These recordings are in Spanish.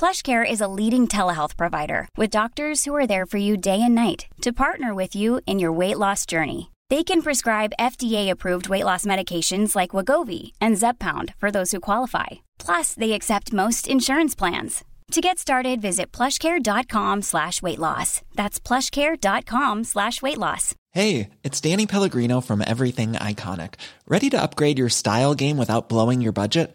PlushCare is a leading telehealth provider with doctors who are there for you day and night to partner with you in your weight loss journey. They can prescribe FDA-approved weight loss medications like Wagovi and Zepbound for those who qualify. Plus, they accept most insurance plans. To get started, visit plushcare.com slash weight loss. That's plushcare.com slash weight loss. Hey, it's Danny Pellegrino from Everything Iconic. Ready to upgrade your style game without blowing your budget?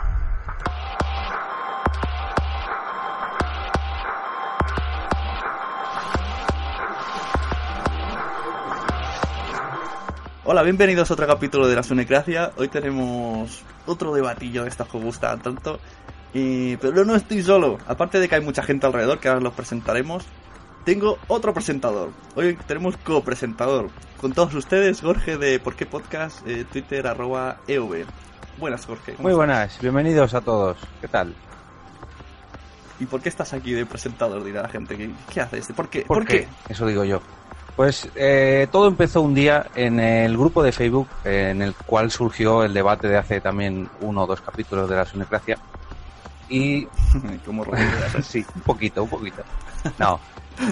Hola, bienvenidos a otro capítulo de la Sunecracia. Hoy tenemos otro debatillo de estas que gustan tanto. Y... Pero no estoy solo. Aparte de que hay mucha gente alrededor, que ahora los presentaremos, tengo otro presentador. Hoy tenemos copresentador. Con todos ustedes, Jorge de Por qué Podcast, eh, Twitter, arroba EV. Buenas, Jorge. Muy buenas, bienvenidos a todos. ¿Qué tal? ¿Y por qué estás aquí de presentador? Dirá la gente. ¿Qué, qué haces? ¿Por qué? ¿Por, ¿Por qué? Eso digo yo. Pues eh, todo empezó un día en el grupo de Facebook eh, en el cual surgió el debate de hace también uno o dos capítulos de la Sunecracia. Y. ¿Cómo Sí, un poquito, un poquito. No.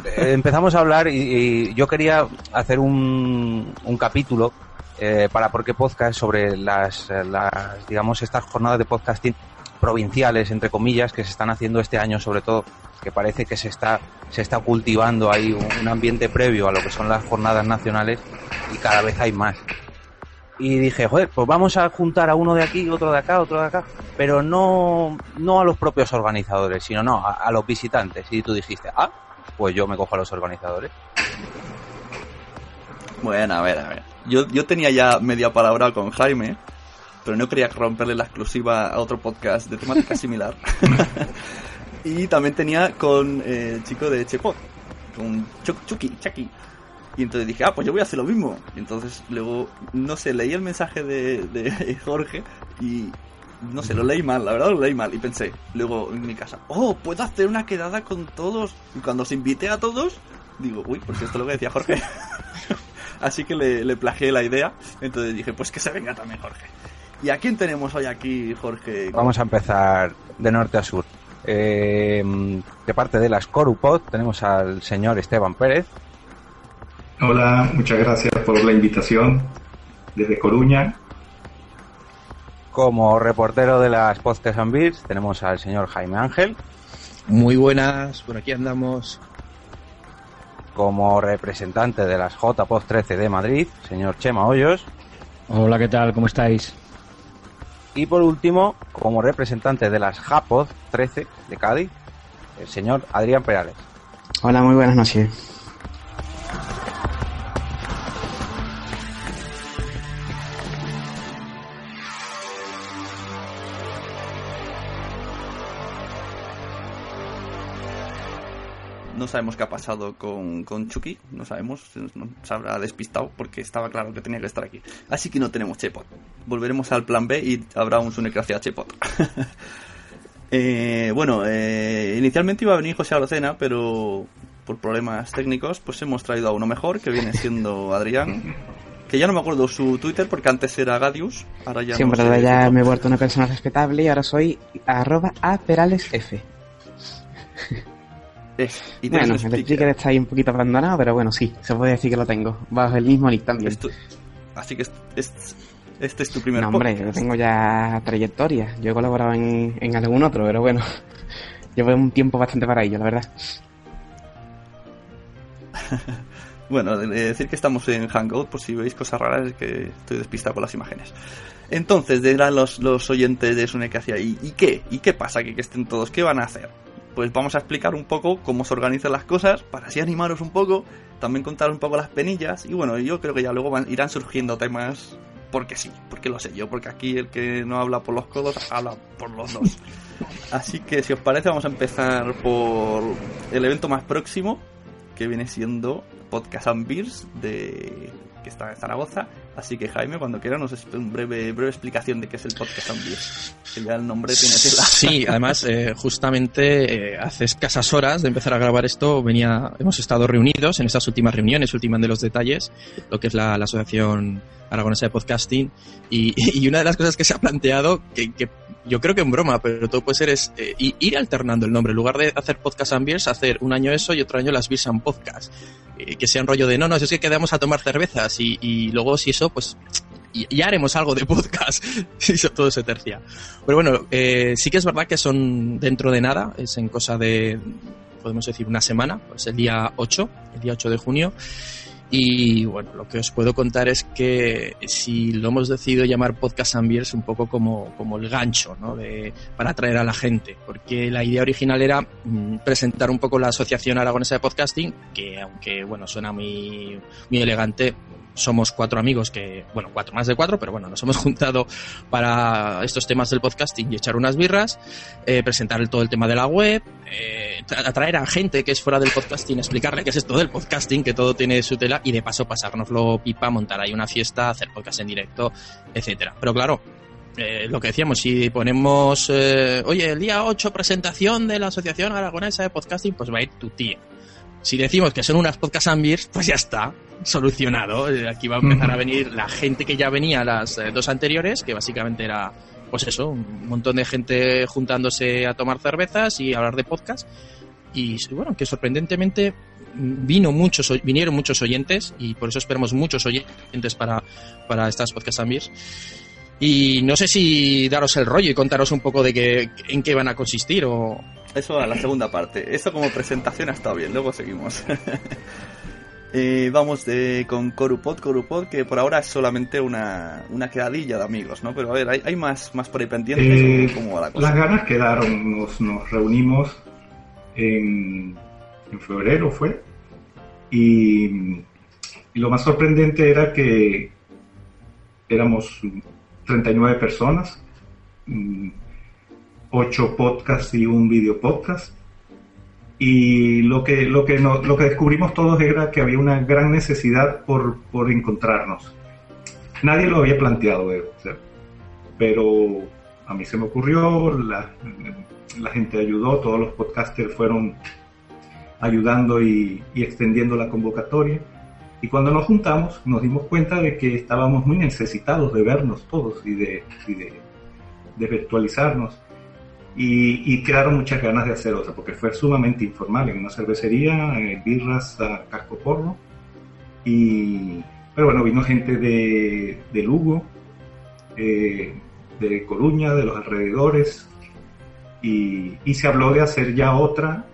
Eh, empezamos a hablar y, y, yo quería hacer un, un capítulo eh, para Porque Podcast sobre las, las, digamos, estas jornadas de podcasting provinciales, entre comillas, que se están haciendo este año sobre todo que parece que se está, se está cultivando ahí un, ambiente previo a lo que son las jornadas nacionales y cada vez hay más. Y dije, joder, pues vamos a juntar a uno de aquí, otro de acá, otro de acá, pero no, no a los propios organizadores, sino no, a, a los visitantes. Y tú dijiste, ah, pues yo me cojo a los organizadores. Bueno, a ver, a ver. Yo, yo tenía ya media palabra con Jaime, pero no quería romperle la exclusiva a otro podcast de temática similar. Y también tenía con eh, el chico de Chepot, con Chucky, Chucky. Y entonces dije, ah, pues yo voy a hacer lo mismo. Y entonces luego, no sé, leí el mensaje de, de Jorge y no sé, lo leí mal, la verdad lo leí mal. Y pensé, luego en mi casa, oh, puedo hacer una quedada con todos. Y cuando os invité a todos, digo, uy, pues esto es lo que decía Jorge. Así que le, le plagié la idea. Entonces dije, pues que se venga también Jorge. ¿Y a quién tenemos hoy aquí, Jorge? Vamos a empezar de norte a sur. Eh, de parte de la Scorupod tenemos al señor Esteban Pérez. Hola, muchas gracias por la invitación desde Coruña. Como reportero de las Podcasts and Beers tenemos al señor Jaime Ángel. Muy buenas, por aquí andamos. Como representante de las JPOD 13 de Madrid, señor Chema Hoyos. Hola, ¿qué tal? ¿Cómo estáis? Y por último, como representante de las JAPOD 13 de Cádiz, el señor Adrián Perales. Hola, muy buenas noches. No sabemos qué ha pasado con, con Chucky, no sabemos, se habrá despistado porque estaba claro que tenía que estar aquí. Así que no tenemos Chepot. Volveremos al plan B y habrá un Sunecracia Chepot. eh, bueno, eh, inicialmente iba a venir José Arocena, pero por problemas técnicos, pues hemos traído a uno mejor, que viene siendo Adrián. Que ya no me acuerdo su Twitter porque antes era Gadius, ahora ya Siempre no sé ya me he vuelto una persona respetable y ahora soy arroba a peralesf. Es, y Bueno, el sticker. sticker está ahí un poquito abandonado, pero bueno, sí, se puede decir que lo tengo. Bajo el mismo nick también. Esto- así que es- es- este es tu primer No, hombre, yo tengo ya trayectoria. Yo he colaborado en, en algún otro, pero bueno, llevo un tiempo bastante para ello, la verdad. Bueno, de- de decir que estamos en Hangout, por si veis cosas raras, es que estoy despistado con las imágenes. Entonces, dirán los, los oyentes de Sune que hacía, ¿y, ¿y qué? ¿Y qué pasa aquí que estén todos? ¿Qué van a hacer? Pues vamos a explicar un poco cómo se organizan las cosas, para así animaros un poco, también contar un poco las penillas, y bueno, yo creo que ya luego van- irán surgiendo temas, porque sí, porque lo sé yo, porque aquí el que no habla por los codos, habla por los dos. Así que si os parece, vamos a empezar por el evento más próximo, que viene siendo Podcast and Beers de que está en Zaragoza. Así que Jaime, cuando quiera, nos espe- un breve, breve explicación de qué es el Podcast Beers. Que ya el nombre tiene tela. Sí, además, eh, justamente eh, hace escasas horas de empezar a grabar esto, venía, hemos estado reunidos en estas últimas reuniones, últimas de los detalles, lo que es la, la Asociación Aragonesa de Podcasting, y, y una de las cosas que se ha planteado, que, que yo creo que en broma, pero todo puede ser, es eh, ir alternando el nombre. En lugar de hacer Podcast and Beers, hacer un año eso y otro año las Beers and Podcast. Eh, que sea un rollo de, no, no, es que quedamos a tomar cervezas y, y luego si eso, pues ya haremos algo de podcast si todo se tercia. Pero bueno, eh, sí que es verdad que son dentro de nada, es en cosa de, podemos decir, una semana, pues el día 8, el día 8 de junio. Y bueno, lo que os puedo contar es que si lo hemos decidido llamar Podcast and Beers un poco como, como el gancho, ¿no? De, para atraer a la gente, porque la idea original era mm, presentar un poco la Asociación Aragonesa de Podcasting, que aunque bueno, suena muy, muy elegante, somos cuatro amigos que, bueno, cuatro más de cuatro, pero bueno, nos hemos juntado para estos temas del podcasting y echar unas birras, eh, presentar todo el tema de la web, eh, tra- atraer a gente que es fuera del podcasting, explicarle qué es esto del podcasting, que todo tiene su tela y de paso pasárnoslo pipa, montar ahí una fiesta, hacer podcast en directo, etcétera. Pero claro, eh, lo que decíamos, si ponemos, eh, oye, el día 8 presentación de la Asociación Aragonesa de Podcasting, pues va a ir tu tía. Si decimos que son unas podcast and beers, pues ya está, solucionado. Eh, Aquí va a empezar a venir la gente que ya venía las eh, dos anteriores, que básicamente era, pues eso, un montón de gente juntándose a tomar cervezas y hablar de podcast. Y bueno, que sorprendentemente vino muchos, vinieron muchos oyentes y por eso esperamos muchos oyentes para, para estas podcast and beers. Y no sé si daros el rollo y contaros un poco de qué, en qué van a consistir o, Eso a la segunda parte. Eso como presentación ha estado bien, luego seguimos. Eh, vamos de, con Corupod, Corupod, que por ahora es solamente una, una quedadilla de amigos, ¿no? Pero a ver, hay, hay más, más por ahí pendientes. Eh, ¿o ¿Cómo va la las cosa? ganas quedaron, nos, nos reunimos en, en febrero fue, y, y lo más sorprendente era que éramos 39 personas, 8 podcasts y un video podcast, y lo que, lo que, no- lo que descubrimos todos era que había una gran necesidad por, por encontrarnos. Nadie lo había planteado, eh, pero a mí se me ocurrió, la, la gente ayudó, todos los podcasters fueron ayudando y, y extendiendo la convocatoria. Y cuando nos juntamos nos dimos cuenta de que estábamos muy necesitados de vernos todos y de, y de, de virtualizarnos. Y, y quedaron muchas ganas de hacer otra, porque fue sumamente informal, en una cervecería, eh, birras a casco porro. Y, pero bueno, vino gente de, de Lugo, eh, de Coruña, de los alrededores, y, y se habló de hacer ya otra,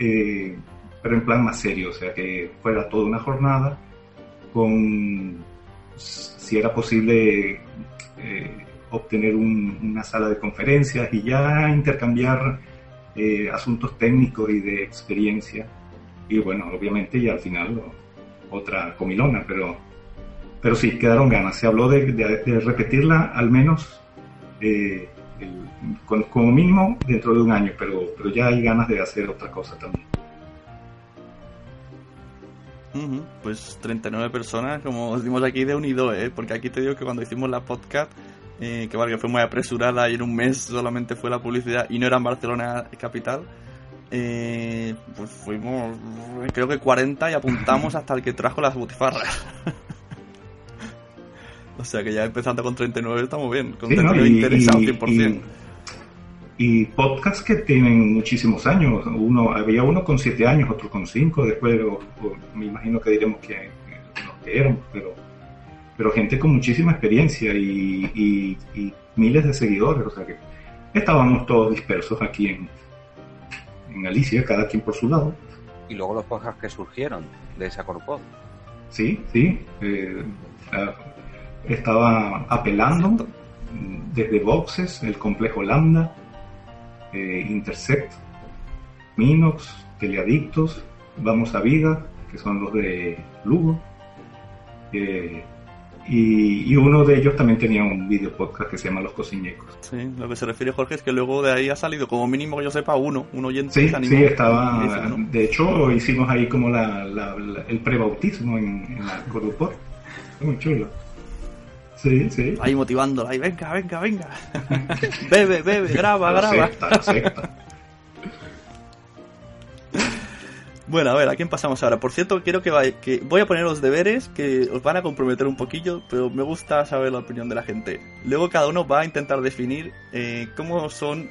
eh, pero en plan más serio, o sea, que fuera toda una jornada con, si era posible, eh, obtener un- una sala de conferencias y ya intercambiar eh, asuntos técnicos y de experiencia. Y bueno, obviamente ya al final otra comilona, pero, pero sí, quedaron ganas. Se habló de, de- de repetirla al menos eh, el- con- como mínimo dentro de un año, pero, pero ya hay ganas de hacer otra cosa también. Pues 39 personas, como os dimos aquí de unido, ¿eh? Porque aquí te digo que cuando hicimos la podcast, eh, que vale, que fue muy apresurada y en un mes solamente fue la publicidad y no era en Barcelona capital, eh, pues fuimos, creo que 40 y apuntamos hasta el que trajo las butifarras. o sea que ya empezando con 39 estamos bien, con Sí, ¿no? 39 Y- interesados y- 100%. Y podcasts que tienen muchísimos años. Uno, había uno con siete años, otro con cinco. Después o- o me imagino que diremos que, que que eran, pero, pero gente con muchísima experiencia y, y- y miles de seguidores. O sea que estábamos todos dispersos aquí en, en Galicia, cada quien por su lado. Y luego los podcasts que surgieron de esa Corpod. Sí, sí. eh, estaba apelando desde Boxes, el complejo Lambda, eh, Intersect, Minox, Teleadictos, Vamos a Vida, que son los de Lugo. eh, y, y uno de ellos también tenía un video podcast que se llama Los Cociñecos. Sí, lo que se refiere Jorge es que luego de ahí ha salido, como mínimo que yo sepa, uno, un oyente Sí, que sí, estaba. no. De hecho, hicimos ahí como la, la- la- el prebautismo en, en la Cordupor. Fue muy chulo. Sí, sí. Ahí motivándola, ahí, venga, venga, venga. bebe, bebe, graba, graba. secta, secta. Bueno, a ver, ¿a quién pasamos ahora? Por cierto, quiero que, vaya- que voy a poner los deberes que os van a comprometer un poquillo, pero me gusta saber la opinión de la gente. Luego cada uno va a intentar definir eh, cómo son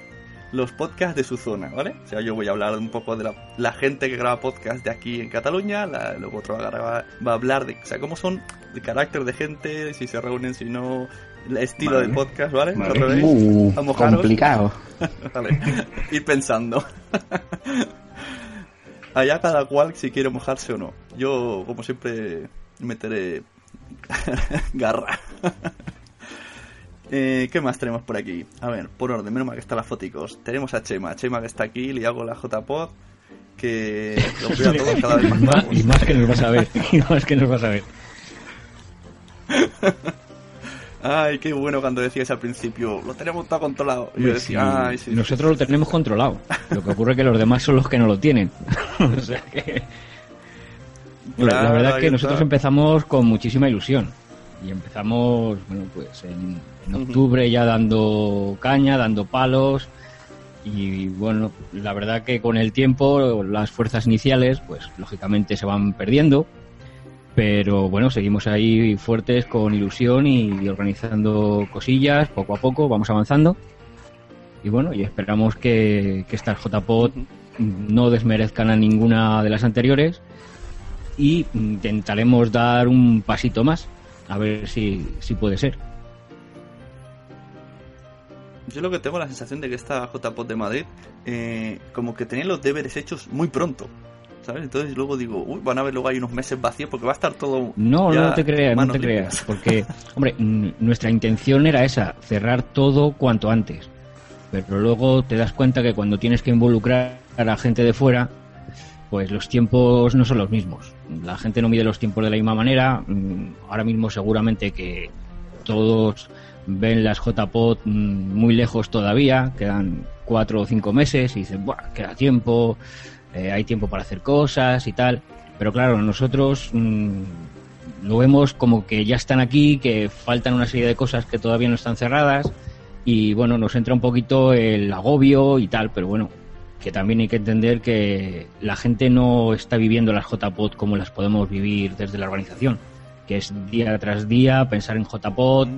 los podcasts de su zona, ¿vale? O sea, yo voy a hablar un poco de la, la gente que graba podcast de aquí en Cataluña, la- luego otro va va a hablar de, o sea, cómo son el carácter de gente, si se reúnen, si no, el estilo Vale. de podcast, ¿vale? Vale. Uh, complicado. Vale, ir pensando. Allá cada cual si quiere mojarse o no. Yo, como siempre, meteré garra. Eh, ¿Qué más tenemos por aquí? A ver, por orden, menos mal que están las foticos. Tenemos a Chema, Chema que está aquí, le hago la JPod, que lo veo a todos cada vez más Y más, guapos. y más que nos vas a ver. Y más que nos vas a ver. Ay, qué bueno cuando decías al principio, lo tenemos todo controlado. Yo decía, si ay, sí. nosotros lo tenemos controlado. Lo que ocurre es que los demás son los que no lo tienen. o sea que... Bueno, la verdad es que nosotros empezamos con muchísima ilusión. Y empezamos, bueno, pues en, en octubre ya dando caña, dando palos. Y bueno, la verdad que con el tiempo las fuerzas iniciales, pues lógicamente se van perdiendo. Pero bueno, seguimos ahí fuertes con ilusión y organizando cosillas, poco a poco, vamos avanzando. Y bueno, y esperamos que, que estas JPOD no desmerezcan a ninguna de las anteriores y intentaremos dar un pasito más, a ver si, si puede ser. Yo lo que tengo la sensación de que esta JPOT de Madrid, eh, como que tenía los deberes hechos muy pronto. ¿Sabes? Entonces luego digo, uy, van a ver luego hay unos meses vacíos porque va a estar todo. No, no te creas, no te creas, porque, hombre, nuestra intención era esa, cerrar todo cuanto antes. Pero luego te das cuenta que cuando tienes que involucrar a gente de fuera, pues los tiempos no son los mismos. La gente no mide los tiempos de la misma manera. Mm, Ahora mismo seguramente que todos ven las JPOT mm, muy lejos todavía, quedan cuatro o cinco meses y dicen, Buah, queda tiempo, eh, hay tiempo para hacer cosas y tal. Pero claro, nosotros mm, lo vemos como que ya están aquí, que faltan una serie de cosas que todavía no están cerradas y bueno, nos entra un poquito el agobio y tal, pero bueno, que también hay que entender que la gente no está viviendo las JPOT como las podemos vivir desde la organización, que es día tras día pensar en JPOT,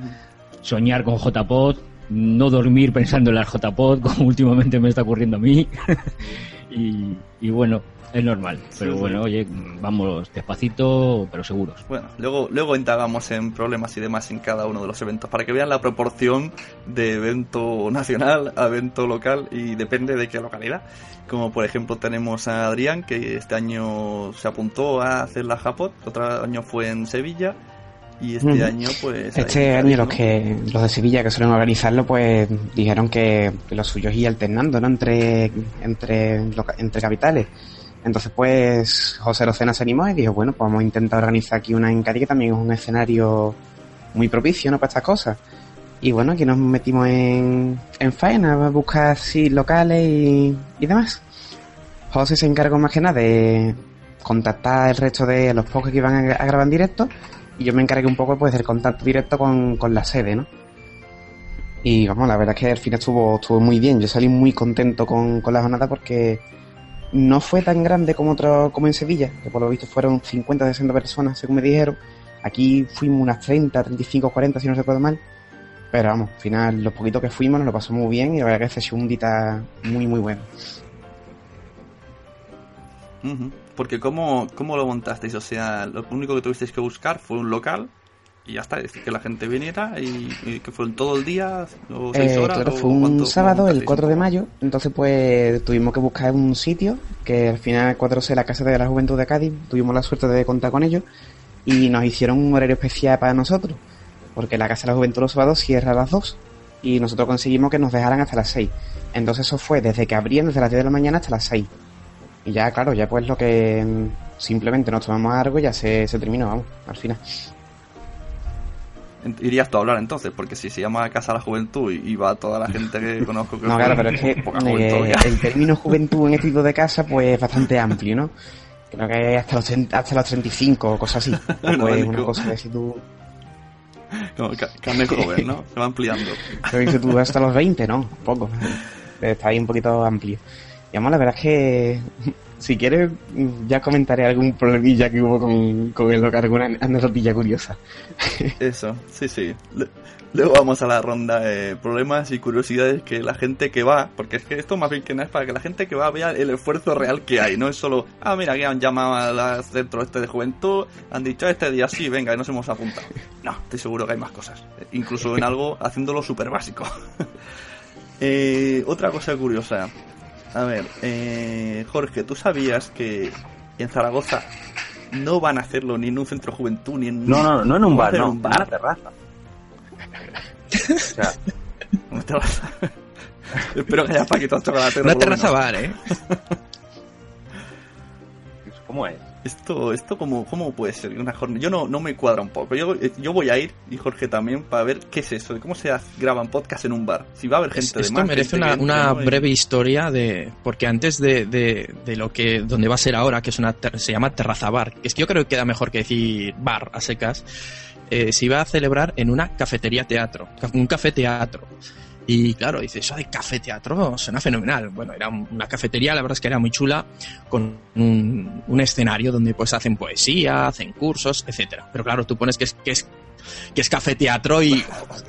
soñar con JPOT, no dormir pensando en las JPOT, como últimamente me está ocurriendo a mí. y, y, bueno, es normal. Pero Sí, bueno, sí. oye, vamos despacito, pero seguros. Bueno, luego, luego indagamos en problemas y demás en cada uno de los eventos para que vean la proporción de evento nacional a evento local y depende de qué localidad. Como por ejemplo tenemos a Adrián que este año se apuntó a hacer la Japot, otro año fue en Sevilla y este Ujú. año pues... Este año los que los de Sevilla que suelen organizarlo pues dijeron que, que lo suyo es ir alternando ¿no? entre entre entre capitales entonces pues José Rocena se animó y dijo bueno pues vamos a intentar organizar aquí una en Cádiz que también es un escenario muy propicio ¿no? para estas cosas y bueno aquí nos metimos en, en faena a buscar sí, locales y, y demás José se encargó más que nada de contactar el resto de los pocos que iban a, a grabar en directo y yo me encargué un poco pues del contacto directo con, con la sede, ¿no? Y vamos, la verdad es que al final estuvo, estuvo muy bien. Yo salí muy contento con, con la jornada porque no fue tan grande como otro, como en Sevilla, que por lo visto fueron 50 60 personas, según me dijeron. Aquí fuimos unas 30, 35, 40, si no recuerdo mal. Pero vamos, al final, los poquitos que fuimos nos lo pasó muy bien y la verdad que fue un dita muy, muy bueno. Ujú. Porque ¿cómo, ¿cómo lo montasteis? O sea, lo único que tuvisteis que buscar fue un local y ya está, es decir, que la gente viniera y, y que fue todo el día o seis Eh, horas. claro, o fue un cuánto- sábado, el montasteis 4 de mayo, entonces pues tuvimos que buscar un sitio, que al final 4C, la Casa de la Juventud de Cádiz, tuvimos la suerte de contar con ellos y nos hicieron un horario especial para nosotros, porque la Casa de la Juventud los sábados cierra a las 2 y nosotros conseguimos que nos dejaran hasta las 6. Entonces eso fue desde que abrían, desde las 10 de la mañana hasta las 6. Y ya, claro, ya pues lo que mm, simplemente nos tomamos algo y ya se, se terminó, vamos, al final. Irías tú a hablar entonces, porque si se llama Casa de la Juventud y, va toda la gente que conozco que No, claro, pero es que juventud, eh, el término juventud en este tipo de casa pues es bastante amplio, ¿no? Creo que hasta los, 30 hasta los 35 o cosas así. Pues vale, una cosa que si tú, ca- carne joven, ¿no? Se va ampliando. que si tú hasta los 20, ¿no? Poco. Está ahí un poquito amplio. La verdad es que si quieres ya comentaré algún problemilla que hubo con, con el local, alguna anécdotilla curiosa. Eso, sí, sí. Luego vamos a la ronda de problemas y curiosidades que la gente que va, porque es que esto más bien que nada es para que la gente que va vea el esfuerzo real que hay, no es solo, ah, mira, que han llamado al centro este de juventud, han dicho este día sí, venga, y nos hemos apuntado. No, estoy seguro que hay más cosas, incluso en algo haciéndolo súper básico. Eh, otra cosa curiosa, a ver, eh, Jorge, ¿tú sabías que en Zaragoza no van a hacerlo ni en un centro de juventud ni en No, no, no en un bar, no, en un en una terraza. O sea, ¿Cómo te vas a- Espero que haya paquetos de chocolate. Una terraza bar, ¿eh? ¿cómo es? Esto, esto cómo, cómo puede ser una jornada. Yo no, no me cuadra un poco. Yo, eh, yo voy a ir, y Jorge también, para ver qué es eso, de cómo se graban podcast en un bar. Si va a haber gente Es- de Esto más. merece una, una breve historia de porque antes de, de, de lo que donde va a ser ahora, que es una se llama terraza bar, que es que yo creo que queda mejor que decir bar a secas, eh, se iba a celebrar en una cafetería teatro, un café teatro. Y claro, dice, eso de café teatro suena fenomenal. Bueno, era un- una cafetería, la verdad es que era muy chula, con un, un escenario donde pues hacen poesía, hacen cursos, etcétera. Pero claro, tú pones que es, que es, que es café teatro y,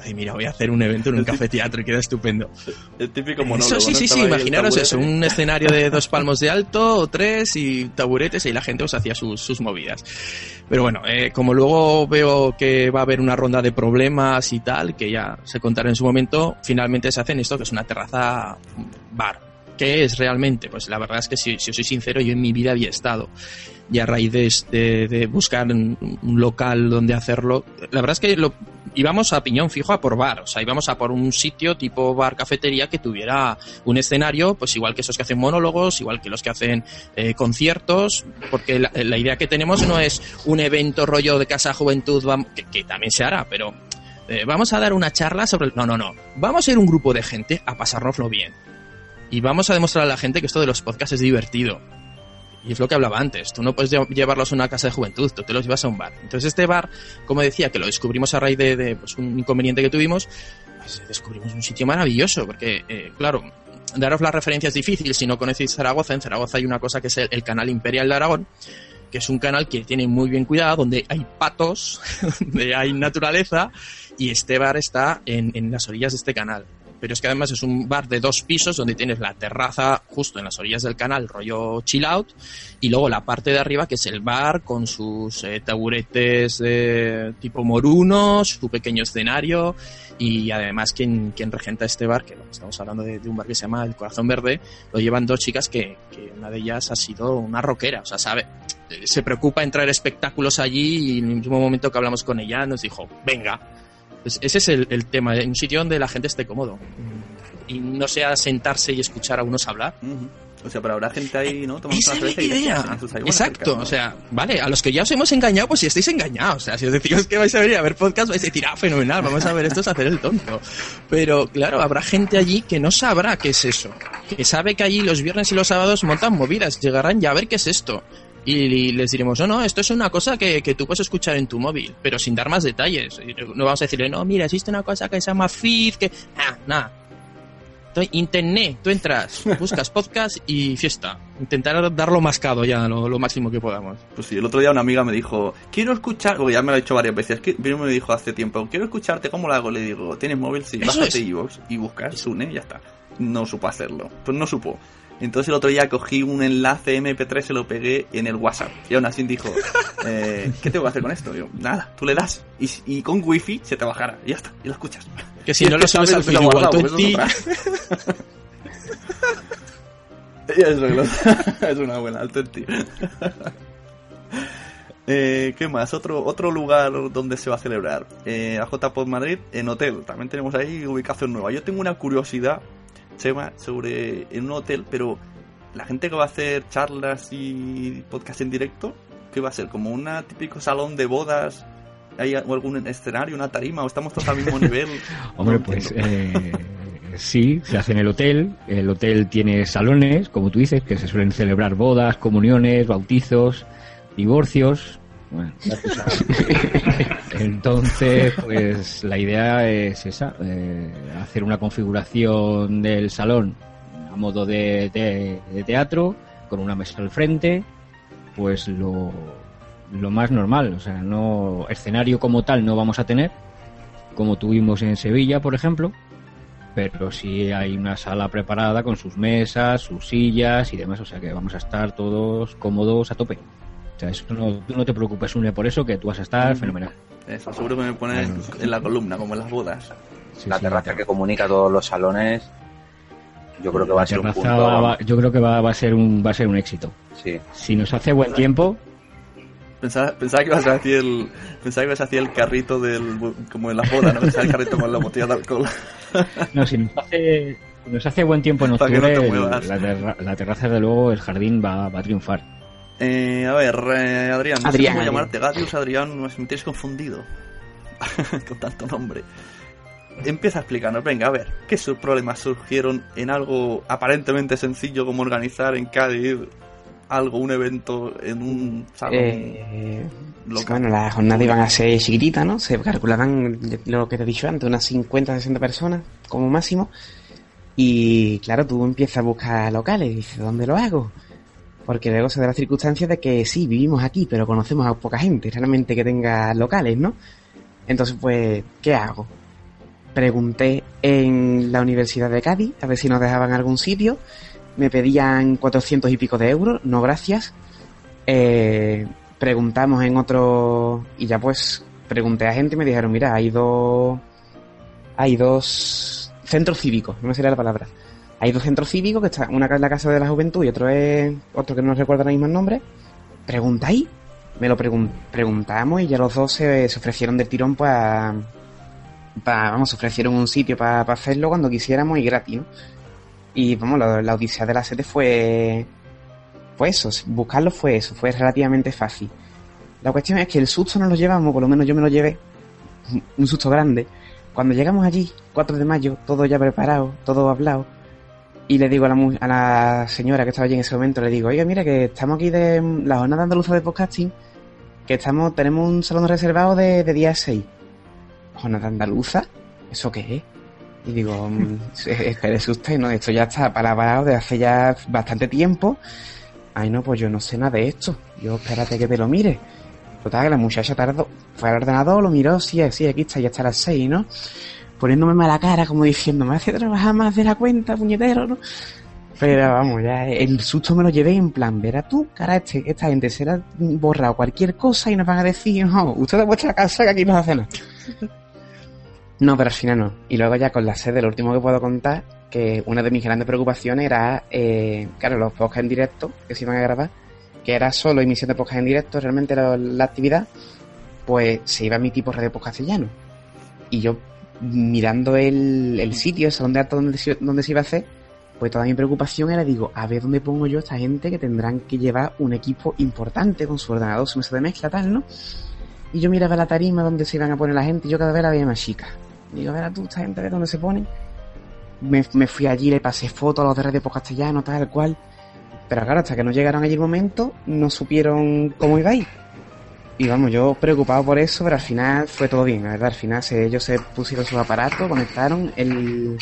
ay, mira, voy a hacer un evento en un café teatro y queda estupendo. El típico monólogo. Eso sí, ¿no? sí, sí, imaginaros eso, un escenario de dos palmos de alto o tres y taburetes y la gente os hacía sus, sus movidas. Pero bueno, eh, como luego veo que va a haber una ronda de problemas y tal, que ya se contará en su momento, finalmente se hacen esto que es una terraza bar. ¿Qué es realmente? Pues la verdad es que si, si os soy sincero, yo en mi vida había estado. Y a raíz de, de- de buscar un, local donde hacerlo, la verdad es que lo, íbamos a piñón fijo a por bar, o sea, íbamos a por un sitio tipo bar cafetería que tuviera un escenario, pues igual que esos que hacen monólogos, igual que los que hacen eh, conciertos, porque la, idea que tenemos no es un evento rollo de casa juventud, que, que también se hará, pero eh, vamos a dar una charla sobre... No, no, no, vamos a ir un grupo de gente a pasárnoslo bien. Y vamos a demostrar a la gente que esto de los podcasts es divertido. Y es lo que hablaba antes. Tú no puedes lle- llevarlos a una casa de juventud, tú te los llevas a un bar. Entonces este bar, como decía, que lo descubrimos a raíz de, pues, un inconveniente que tuvimos, pues descubrimos un sitio maravilloso. Porque, eh, claro, daros la referencia es difícil si no conocéis Zaragoza. En Zaragoza hay una cosa que es el, el canal Imperial de Aragón, que es un canal que tiene muy bien cuidado, donde hay patos, donde hay naturaleza, y este bar está en, en las orillas de este canal. Pero es que además es un bar de dos pisos donde tienes la terraza justo en las orillas del canal, rollo chill out, y luego la parte de arriba que es el bar con sus eh, taburetes de tipo morunos, su pequeño escenario y además quien, quien regenta este bar, que estamos hablando de, un bar que se llama El Corazón Verde, lo llevan dos chicas que, una de ellas ha sido una rockera, o sea, sabe, eh, se preocupa en traer espectáculos allí y en el mismo momento que hablamos con ella nos dijo, venga. Pues ese es el, el tema, un sitio donde la gente esté cómodo y no sea sentarse y escuchar a unos hablar. O sea, pero habrá gente ahí, ¿no? Tomando Esa es la cerveza y idea. Exacto, o sea, vale, a los que ya os hemos engañado, pues si estáis engañados. O sea, si os decimos que vais a venir a ver podcast, vais a decir, ah, fenomenal, vamos a ver esto es hacer el tonto. Pero claro, habrá gente allí que no sabrá qué es eso. Que sabe que allí los viernes y los sábados montan movidas, llegarán ya a ver qué es esto. Y les diremos, no, no, esto es una cosa que, que tú puedes escuchar en tu móvil, pero sin dar más detalles. No vamos a decirle, no, mira, existe una cosa que se llama feed, que... Ah, nada, Internet, tú entras, buscas podcast y fiesta. Intentar darlo mascado ya, lo, lo máximo que podamos. Pues sí, el otro día una amiga me dijo, quiero escuchar, porque ya me lo ha dicho varias veces, que primero me dijo hace tiempo, quiero escucharte, ¿cómo lo hago? Le digo, ¿tienes móvil? Sí, Eso bájate es. iVoox y buscas, Sune, y ya está. No supo hacerlo, pues no supo. Entonces el otro día cogí un enlace MP3, se lo pegué en el WhatsApp. Y aún así dijo, eh, ¿qué tengo que hacer con esto? Y yo, nada, tú le das. Y, y con wifi se te bajará. Y ya está, y lo escuchas. Que si no lo subes sabe al el que Facebook lo ha o al guardado, pues eso 20, es una buena, 20. Eh, ¿Qué más? Otro, otro lugar donde se va a celebrar. Eh, AJ Pod Madrid, en hotel. También tenemos ahí ubicación nueva. Yo tengo una curiosidad, Chema, sobre en un hotel, pero la gente que va a hacer charlas y podcast en directo, ¿qué va a ser? ¿Como un típico salón de bodas? ¿Hay algún escenario, una tarima? ¿O estamos todos al mismo nivel? Hombre, No pues eh, sí, se hace en el hotel. El hotel tiene salones, como tú dices, que se suelen celebrar bodas, comuniones, bautizos, divorcios. Bueno. Entonces, pues la idea es esa, eh, hacer una configuración del salón a modo de, de- de teatro, con una mesa al frente, pues lo, lo más normal, o sea, no escenario como tal no vamos a tener, como tuvimos en Sevilla, por ejemplo, pero sí hay una sala preparada con sus mesas, sus sillas y demás, o sea que vamos a estar todos cómodos a tope. O sea, eso no, tú no te preocupes, Une, por eso, que tú vas a estar fenomenal. Eso, seguro que me ponen en la columna, como en las bodas. Sí, la sí, terraza que comunica todos los salones, yo creo que va a ser un punto. va- yo creo que va, va a ser un va a ser un éxito. Sí. Si nos hace buen tiempo, Pensaba, pensaba que ibas a decir el, pensaba que ibas a decir el carrito del, como en las bodas, ¿no? Pensaba el carrito con la botella de alcohol. no, si nos hace si nos hace buen tiempo en no octubre, muevas. la, terra- la terraza de luego el jardín va, va a triunfar. Eh, a ver, eh, Adrián, no Adrián, sé cómo Adrián. llamarte, Gatius, Adrián, me tienes confundido con tanto nombre. Empieza a explicarnos, venga, a ver, ¿qué sus problemas surgieron en algo aparentemente sencillo como organizar en Cádiz algo, un evento en un salón Eh, local? bueno, las jornadas iban a ser chiquititas, ¿no? Se calculaban lo que te he dicho antes, unas 50, 60 personas como máximo. Y claro, tú empiezas a buscar locales y dices, ¿dónde lo hago? Porque luego se da la circunstancia de que sí, vivimos aquí, pero conocemos a poca gente realmente que tenga locales, ¿no? Entonces, pues, ¿qué hago? Pregunté en la Universidad de Cádiz a ver si nos dejaban algún sitio. Me pedían 400 y pico de euros, no gracias. Eh, preguntamos en otro y ya pues pregunté a gente y me dijeron mira hay dos hay dos centros cívicos no me sería la palabra hay dos centros cívicos que están una es la casa de la juventud y otro es otro que no recuerdo ahora mismo el nombre preguntáis me lo pregun- preguntamos y ya los dos se, ofrecieron del tirón para vamos se ofrecieron un sitio para hacerlo cuando quisiéramos y gratis ¿no? y vamos la, la odisea de la sede fue pues eso, buscarlo fue eso, fue relativamente fácil. La cuestión es que el susto nos lo llevamos, por lo menos yo me lo llevé, un susto grande. Cuando llegamos allí, 4 de mayo, todo ya preparado, todo hablado, y le digo a la, a la señora que estaba allí en ese momento, le digo, oiga, mira que estamos aquí de la jornada andaluza de podcasting, que estamos, tenemos un salón reservado de, de día 6. ¿Jornada andaluza? ¿Eso qué es? Y digo, mm, espérese usted, ¿no? Esto ya está parado de hace ya bastante tiempo. Ay, no, pues yo no sé nada de esto. Yo espérate que te lo mire. Total, que la muchacha tardó, fue al ordenador, lo miró, sí, sí, aquí está, ya está a las seis, ¿no? Poniéndome mala cara, como diciendo, me hace trabajar más de la cuenta, puñetero, ¿no? Pero vamos, ya el susto me lo llevé en plan, verá tú, cara, este, esta gente será borrado cualquier cosa y nos van a decir, no, usted de vuestra casa que aquí no hace nada. No, pero al final no. Y luego ya con la sede, lo último que puedo contar, que una de mis grandes preocupaciones era, eh, claro, los podcasts en directo que se iban a grabar, que era solo emisión de podcast en directo, realmente la, la actividad, pues se iba a emitir por radio podcast castellano. Y yo mirando el, el sitio, el salón de donde se, iba a hacer, pues toda mi preocupación era, digo, a ver dónde pongo yo a esta gente que tendrán que llevar un equipo importante con su ordenador, su mesa de mezcla, tal, ¿no? Y yo miraba la tarima donde se iban a poner la gente y yo cada vez la veía más chica. Digo, a ver tú, esta gente, a ver dónde se ponen. Me, me fui allí, le pasé fotos a los de Radio Post Castellano, tal cual. Pero claro, hasta que no llegaron allí el momento, no supieron cómo iba a ir. Y vamos, yo preocupado por eso, pero al final fue todo bien, la verdad. Al final se, ellos se pusieron sus aparatos, conectaron, el,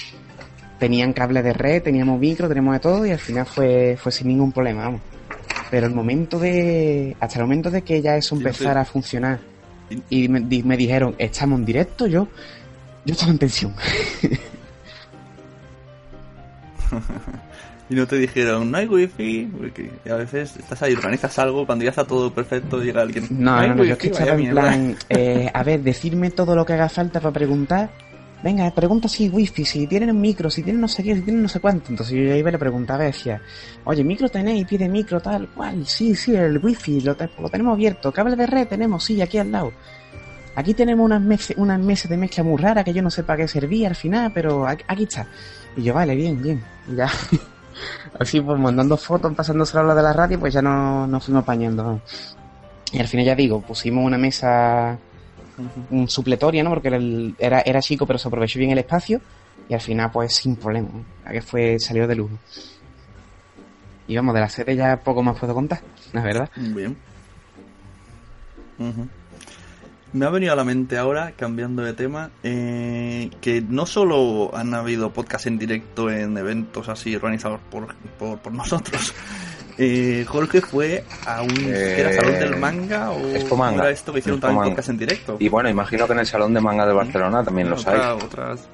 tenían cable de red, teníamos micro, teníamos de todo y al final fue, fue sin ningún problema, vamos. Pero el momento de, hasta el momento de que ya eso empezara a funcionar y me, di- me dijeron, estamos en directo, yo, yo estaba en tensión. Y no te dijeron, no hay wifi, porque a veces estás ahí, organizas algo, cuando ya está todo perfecto, llega alguien. No, no, no, yo es que estaba en mierda". plan, eh, a ver, decirme todo lo que haga falta para preguntar. Venga, pregunta si hay wifi, si tienen un micro, si tienen no sé qué, si tienen no sé cuánto. Entonces yo ya iba y le preguntaba y decía, oye, micro tenéis, pide micro, tal cual, sí, sí, el wifi, lo, te- lo tenemos abierto, cable de red tenemos, sí, aquí al lado. Aquí tenemos unas, mez- unas mesas de mezcla muy raras que yo no sé para qué servía al final, pero aquí, aquí está. Y yo, vale, bien, bien. Y ya, así pues mandando fotos, pasándose a lo de la radio, pues ya no nos fuimos apañando. Y al final ya digo, pusimos una mesa un supletoria, ¿no? Porque era, el- era, era chico, pero se aprovechó bien el espacio. Y al final, pues sin problema. ¿no? La que fue, salió de lujo. Y vamos, de la sede ya poco más puedo contar, la verdad. Bien. Ujú. Me ha venido a la mente ahora, cambiando de tema, eh, que no solo han habido podcasts en directo en eventos así organizados por, por, por nosotros. Eh, Jorge fue a un ¿qué era Eh, salón del manga o Expo Manga. ¿cómo era esto que hicieron Expo también Manga. podcast en directo. Y bueno, imagino que en el Salón de Manga de Barcelona también los hay. Otras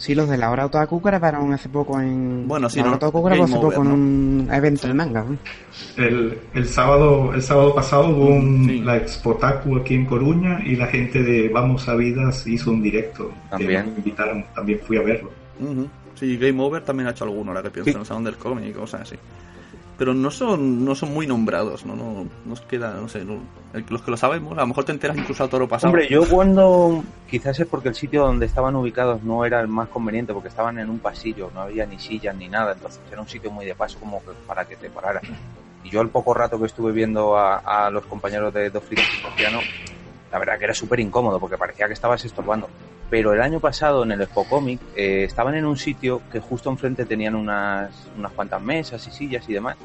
Sí, los de la hora Otaku grabaron hace poco en... Bueno, sí, la hora ¿no? Otaku grabó hace poco en ¿no? un evento de manga. El, el sábado el sábado pasado hubo un, Sí. la Expotaku aquí en Coruña y la gente de Vamos a Vidas hizo un directo. que También. me invitaron, también fui a verlo. Ujú. Sí, Game Over también ha hecho alguno, ahora que pienso Sí. en el Salón del Cómic y cosas así. Pero no son, no son muy nombrados, ¿no? no nos queda, no sé, no- los que lo sabemos, a lo mejor te enteras incluso al toro pasado. Hombre, yo cuando quizás es porque el sitio donde estaban ubicados no era el más conveniente porque estaban en un pasillo, no había ni sillas ni nada, entonces era un sitio muy de paso como que para que te pararas. Y yo el poco rato que estuve viendo a, a los compañeros de Dos y Cristiano, la verdad que era súper incómodo porque parecía que estabas estorbando. Pero el año pasado en el Expo Comic eh, estaban en un sitio que justo enfrente tenían unas, unas cuantas mesas y sillas y demás.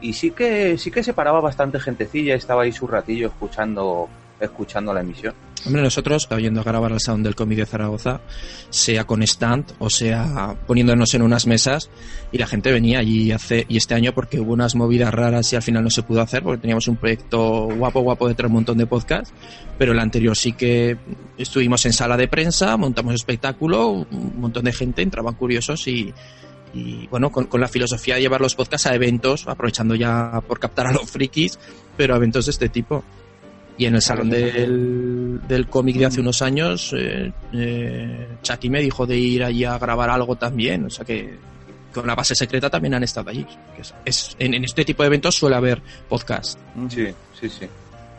Y sí que, sí que se paraba bastante gentecilla, estaba ahí su ratillo escuchando, escuchando la emisión. Hombre, nosotros, yendo a grabar al Sound del Cómic de Zaragoza, sea con stand o sea poniéndonos en unas mesas, y la gente venía allí hace, y este año porque hubo unas movidas raras y al final no se pudo hacer porque teníamos un proyecto guapo, guapo de un montón de podcasts, pero el anterior sí que estuvimos en sala de prensa, montamos espectáculo, un montón de gente, entraban curiosos y, y bueno, con, con la filosofía de llevar los podcasts a eventos, aprovechando ya por captar a los frikis, pero a eventos de este tipo. Y en el salón del, del cómic de hace unos años, eh, eh, Chucky me dijo de ir allí a grabar algo también. O sea que con la base secreta también han estado allí. Que es, es- en, en este tipo de eventos suele haber podcast. Sí, sí, sí.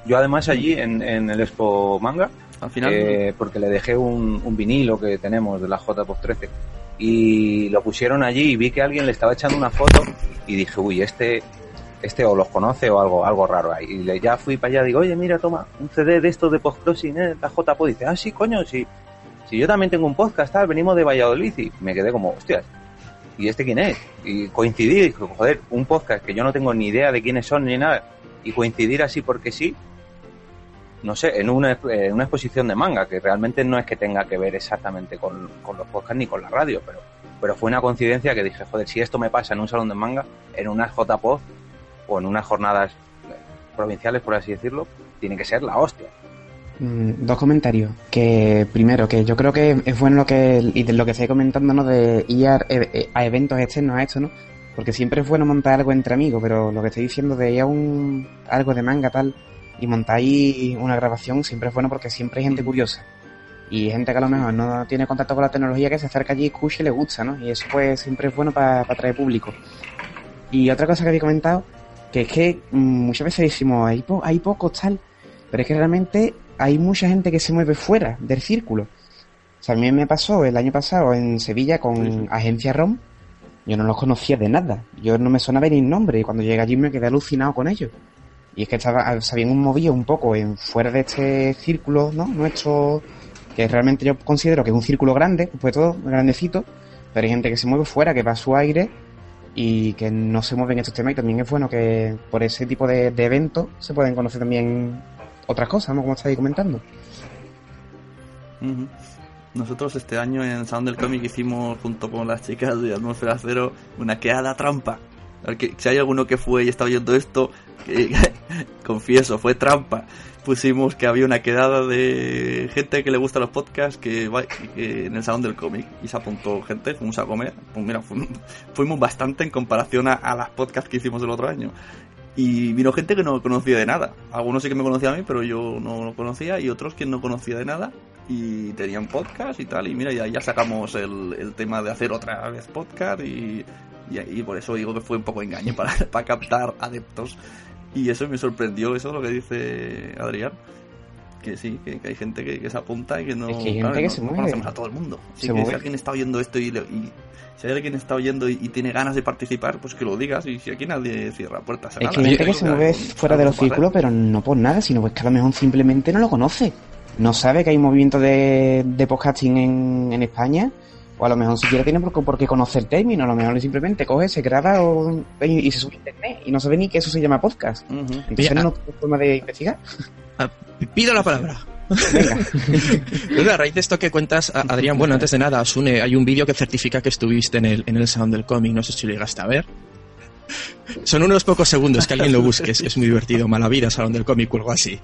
Yo además allí en, en el Expo Manga, Al final, eh, porque le dejé un, un vinilo que tenemos de la JPOP 13 y lo pusieron allí y vi que alguien le estaba echando una foto y dije, uy, este, este o los conoce o algo, algo raro ahí. Y ya fui para allá, digo, oye, mira, toma, un CD de estos de post-crossing, eh, la JPOP. Dice, ah, sí, coño, sí. Si yo también tengo un podcast, tal, venimos de Valladolid y me quedé como, hostias, ¿y este quién es? Y coincidí, y dije, joder, un podcast que yo no tengo ni idea de quiénes son ni nada, y coincidir así porque sí, no sé, en una, en una exposición de manga, que realmente no es que tenga que ver exactamente con, con los podcasts ni con la radio, pero, pero fue una coincidencia que dije, joder, si esto me pasa en un salón de manga, en unas JPOD o en unas jornadas provinciales, por así decirlo, tiene que ser la hostia. mm, dos comentarios. Que primero, que yo creo que es bueno lo que, y de lo que estoy comentando, ¿no? De ir a, e- a eventos externos a esto, ¿no? Porque siempre es bueno montar algo entre amigos, pero lo que estoy diciendo de ir a un, algo de manga tal, y montar ahí una grabación siempre es bueno porque siempre hay gente curiosa. Y gente que a lo mejor no tiene contacto con la tecnología que se acerca allí, escucha y le gusta, ¿no? Y eso pues siempre es bueno para atraer público. Y otra cosa que había comentado, que es que mm, muchas veces decimos, hay, po- hay pocos tal, pero es que realmente hay mucha gente que se mueve fuera del círculo. O sea, a mí me pasó el año pasado en Sevilla con Agencia ROM, yo no los conocía de nada, yo no me sonaba ni el nombre, y cuando llegué allí me quedé alucinado con ellos. Y es que estaba, se habían movido un poco en fuera de este círculo, ¿no? Nuestro, que realmente yo considero que es un círculo grande, pues todo grandecito, pero hay gente que se mueve fuera, que va a su aire y que no se mueven estos temas y también es bueno que por ese tipo de, de eventos se pueden conocer también otras cosas, ¿no? Como estáis comentando. Nosotros este año en Sound del Cómic hicimos junto con las chicas de Atmósfera Cero una quedada trampa. Si hay alguno que fue y está oyendo esto, que- confieso, fue trampa. Pusimos que había una quedada de gente que le gusta los podcasts que, va- en el Salón del Cómic y se apuntó gente, fuimos a comer. Pues mira, fu- fuimos bastante en comparación a, las podcasts que hicimos el otro año. Y vino gente que no conocía de nada. Algunos sí que me conocían a mí, pero yo no lo conocía. Y otros que no conocía de nada. Y tenían podcast y tal. Y mira, ya, ya sacamos el, el tema de hacer otra vez podcast. Y, y, y por eso digo que fue un poco engaño para, para captar adeptos. Y eso me sorprendió, eso es lo que dice Adrián. Que sí, que, que hay gente que, que se apunta y que no, Es que hay gente claro, que no- se no mueve. conocemos a todo el mundo. Así Se que mueve. si alguien está oyendo esto y, y si hay alguien está oyendo y, y tiene ganas de participar, pues que lo digas. Y si aquí nadie cierra puertas Es nada, que hay gente que se mueve fuera de los círculos, pero no por nada, sino pues que a lo mejor simplemente no lo conoce. No sabe que hay un movimiento de, de podcasting en, en España, o a lo mejor siquiera tiene por, por qué conocer el término, a lo mejor simplemente coge, se graba o- y, se sube a internet y no sabe ni que eso se llama podcast. Ujú. Entonces Oye, no forma de investigar. Ah, Pido la palabra. Venga. A raíz de esto que cuentas, Adrián, bueno, antes de nada, Asune, hay un vídeo que certifica que estuviste en el, en el Sound del cómic, no sé si lo llegaste a ver. Son unos pocos segundos que alguien lo busque, es, es muy divertido. Mala vida, Salón del Cómic o algo así.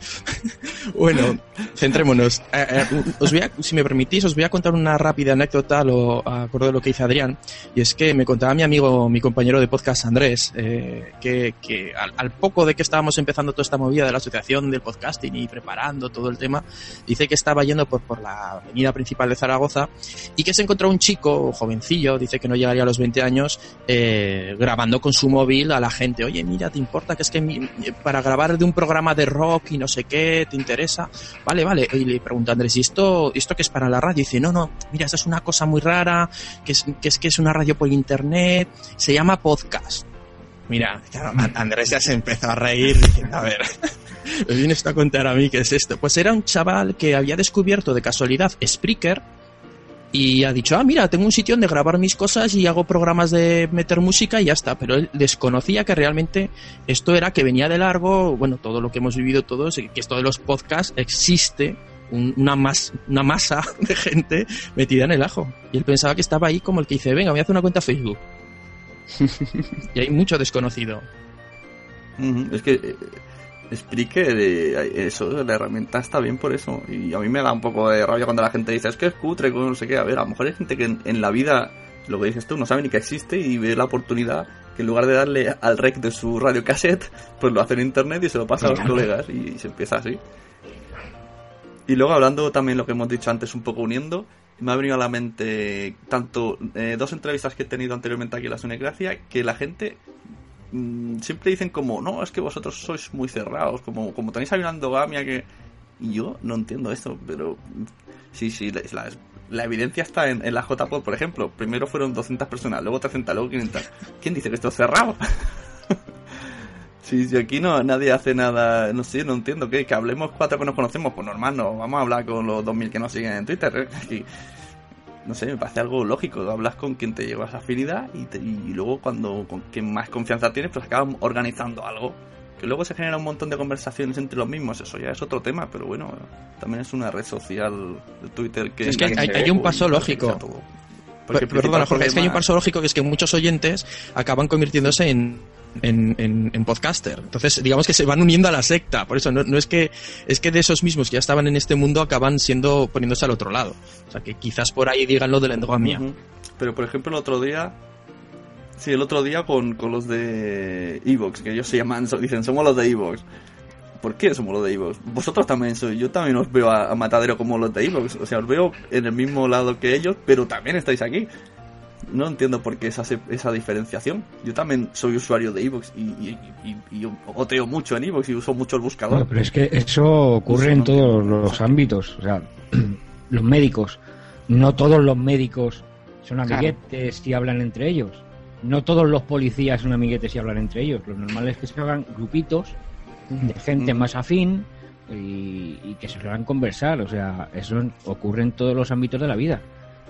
bueno, centrémonos. Eh, eh, os voy a, si me permitís, os voy a contar una rápida anécdota lo, acuerdo de lo que dice Adrián. Y es que me contaba mi amigo, mi compañero de podcast Andrés, eh, que, que al, al poco de que estábamos empezando toda esta movida de la asociación del podcasting y preparando todo el tema, dice que estaba yendo por, por la avenida principal de Zaragoza y que se encontró un chico jovencillo, dice que no llegaría a los 20 años, eh, grabando con su móvil a la gente. Oye, mira, ¿te importa que es que para grabar de un programa de rock y no sé qué, te interesa? Vale, vale. Y le pregunta a Andrés, ¿y esto, esto qué es para la radio? Y dice, no, no, mira, esta es una cosa muy rara, que es que es, una radio por internet, se llama podcast. Mira, claro, Andrés ya se empezó a reír diciendo, a ver, me viene esto a contar a mí qué es esto. Pues era un chaval que había descubierto de casualidad Spreaker y ha dicho, ah, mira, tengo un sitio donde grabar mis cosas y hago programas de meter música y ya está. Pero él desconocía que realmente esto era que venía de largo, bueno, todo lo que hemos vivido todos, que esto de los podcasts existe un- una, mas- una masa de gente metida en el ajo. Y él pensaba que estaba ahí como el que dice, venga, voy a hacer una cuenta Facebook. y hay mucho desconocido. Es que Spreaker, eh, eso, la herramienta está bien por eso. Y a mí me da un poco de rabia cuando la gente dice, es que es cutre, que no sé qué. A ver, a lo mejor hay gente que en, en la vida, lo que dices tú, no sabe ni que existe y ve la oportunidad que en lugar de darle al rec de su radio cassette, pues lo hace en internet y se lo pasa a los colegas y, se empieza así. Y luego hablando también lo que hemos dicho antes, un poco uniendo, me ha venido a la mente tanto eh, dos entrevistas que he tenido anteriormente aquí en la Sunecracia, que la gente mm, siempre dicen como, no, es que vosotros sois muy cerrados, como, como tenéis ahí una que... Yo no entiendo esto, pero mm, sí, sí, la, evidencia está en, la JPod, por ejemplo. Primero fueron 200 personas, luego 300, luego 500. ¿Quién dice que esto es cerrado? Sí, si aquí no nadie hace nada, no sé, no entiendo, ¿qué? Que hablemos cuatro que nos conocemos, pues normal, no, vamos a hablar con los 2000 que nos siguen en Twitter. ¿eh? No sé, me parece algo lógico, hablas con quien te llevas afinidad y, te- y luego cuando con quien más confianza tienes, pues acabas organizando algo. Que luego se genera un montón de conversaciones entre los mismos, eso ya es otro tema, pero bueno, también es una red social de Twitter que... Es que hay- un paso lógico. Perdona, es que hay un paso lógico que es que muchos oyentes acaban convirtiéndose en en, en, en, podcaster. Entonces, digamos que se van uniendo a la secta. Por eso, no, no, es que es que de esos mismos que ya estaban en este mundo acaban siendo poniéndose al otro lado. O sea, que quizás por ahí digan lo de la endogamia. Pero, por ejemplo, el otro día... Sí, el otro día con, con los de Evox, que ellos se llaman, dicen, somos los de Evox. ¿Por qué somos los de Evox? Vosotros también sois. Yo también os veo a, a Matadero como los de Evox. O sea, os veo en el mismo lado que ellos, pero también estáis aquí no entiendo por qué esa, esa diferenciación. Yo también soy usuario de Evox y, y, y, y, oteo mucho en Evox y uso mucho el buscador. Pero es que eso ocurre eso en no todos los ámbitos. O sea, los médicos, no todos los médicos son amiguetes claro. y hablan entre ellos. No todos los policías son amiguetes y hablan entre ellos. Lo normal es que se hagan grupitos de gente más afín y, y que se lo hagan conversar. O sea, eso ocurre en todos los ámbitos de la vida.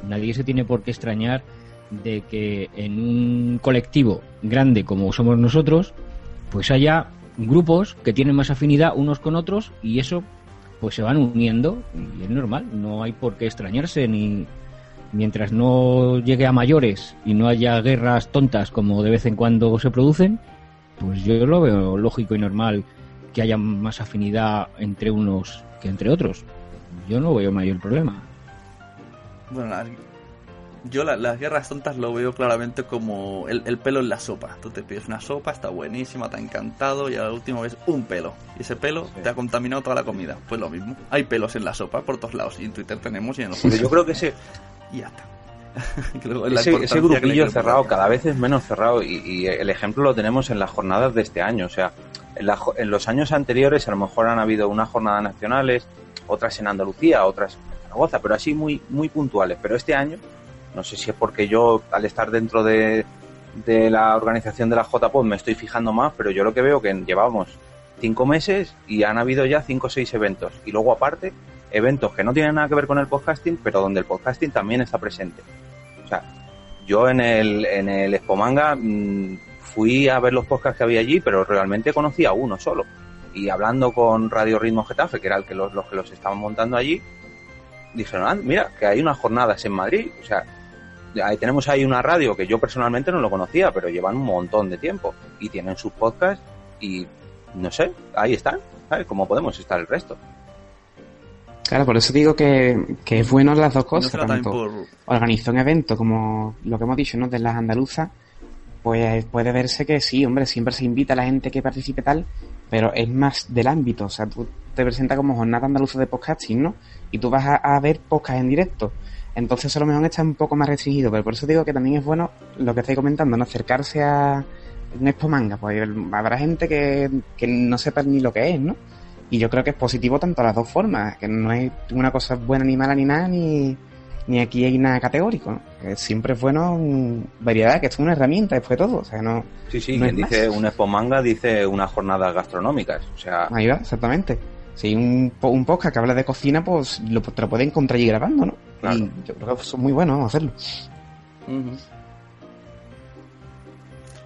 Nadie se tiene por qué extrañar de que en un colectivo grande como somos nosotros, pues haya grupos que tienen más afinidad unos con otros y eso pues se van uniendo y es normal, no hay por qué extrañarse ni mientras no llegue a mayores y no haya guerras tontas como de vez en cuando se producen, pues yo lo veo lógico y normal que haya más afinidad entre unos que entre otros. Yo no veo mayor problema. Bueno, yo la, las guerras tontas lo veo claramente como el, el, pelo en la sopa. Tú te pides una sopa, está buenísima, te ha encantado y a la última vez un pelo. Y ese pelo sí. te ha contaminado toda la comida. Pues lo mismo. Hay pelos en la sopa por todos lados y en Twitter tenemos y en los Pero yo creo que ese... Y ya está. ese, ese grupillo cerrado cada vez es menos cerrado y, y, el ejemplo lo tenemos en las jornadas de este año. O sea, en, la, en los años anteriores a lo mejor han habido unas jornadas nacionales, otras en Andalucía, otras en Zaragoza, pero así muy, muy puntuales. Pero este año no sé si es porque yo, al estar dentro de, de la organización de la JPod, me estoy fijando más, pero yo lo que veo que llevamos cinco meses y han habido ya cinco o seis eventos. Y luego, aparte, eventos que no tienen nada que ver con el podcasting, pero donde el podcasting también está presente. O sea, yo en el, en el Expo Manga mmm, fui a ver los podcasts que había allí, pero realmente conocía uno solo. Y hablando con Radio Ritmo Getafe, que era el que los, los que los estaban montando allí, dijeron, ah, mira, que hay unas jornadas en Madrid. O sea, tenemos ahí una radio que yo personalmente no lo conocía, pero llevan un montón de tiempo y tienen sus podcasts y no sé, ahí están, ¿sabes? ¿Cómo podemos estar el resto? Claro, por eso digo que, que es bueno las dos cosas, no tanto por... organizar un evento como lo que hemos dicho, ¿no? De las andaluzas, pues puede verse que sí, hombre, siempre se invita a la gente que participe tal, pero es más del ámbito, o sea, tú te presentas como jornada andaluza de podcasting, ¿no? Y tú vas a, a ver podcast en directo. Entonces a lo mejor está un poco más restringido, pero por eso digo que también es bueno lo que estáis comentando, no acercarse a un expo manga, pues habrá gente que, que no sepa ni lo que es, ¿no? Y yo creo que es positivo tanto a las dos formas, que no hay una cosa buena ni mala ni nada, ni, ni aquí hay nada categórico, ¿no? Que siempre es bueno variedad, que es una herramienta después de todo, o sea, no... Sí, sí, no quien dice un expo manga dice unas jornadas gastronómicas, o sea... Ahí va, exactamente. Si un, un podcast que habla de cocina, pues lo, te lo puede encontrar allí grabando, ¿no? Claro. Y yo creo que son muy buenos hacerlo. Uh -huh.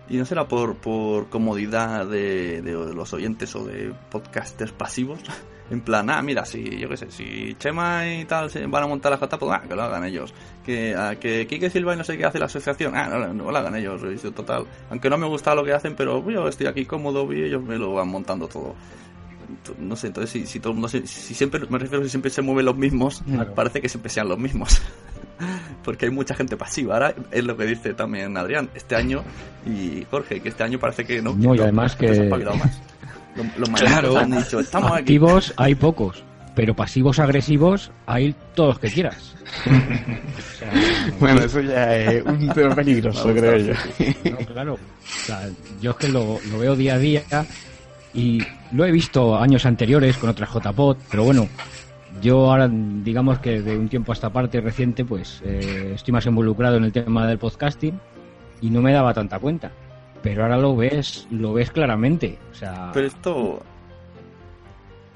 Y no será por, por comodidad de, de, los oyentes o de podcasters pasivos. En plan, ah, mira, si, yo qué sé, si Chema y tal se van a montar la jota, pues ah, que lo hagan ellos. Que, ah, que Kike Silva y no sé qué hace la asociación, ah, no, no lo hagan ellos, total. Aunque no me gusta lo que hacen, pero yo estoy aquí cómodo y ellos me lo van montando todo no sé, entonces si, si todo el mundo, si, si, siempre, me refiero si siempre se mueven los mismos, claro. parece que siempre sean los mismos. Porque hay mucha gente pasiva. Ahora es lo que dice también Adrián, este año y Jorge, que este año parece que no. No, y además que. Se más. Los, los claro. han dicho, estamos Activos aquí. hay pocos, pero pasivos agresivos hay todos los que quieras. o sea, bueno, eso ya es un tema peligroso, creo yo. No, claro. O sea, yo es que lo, lo veo día a día y lo he visto años anteriores con otras JPod, pero bueno, yo ahora digamos que de un tiempo a esta parte reciente pues eh, estoy más involucrado en el tema del podcasting y no me daba tanta cuenta. Pero ahora lo ves, lo ves claramente. O sea... Pero esto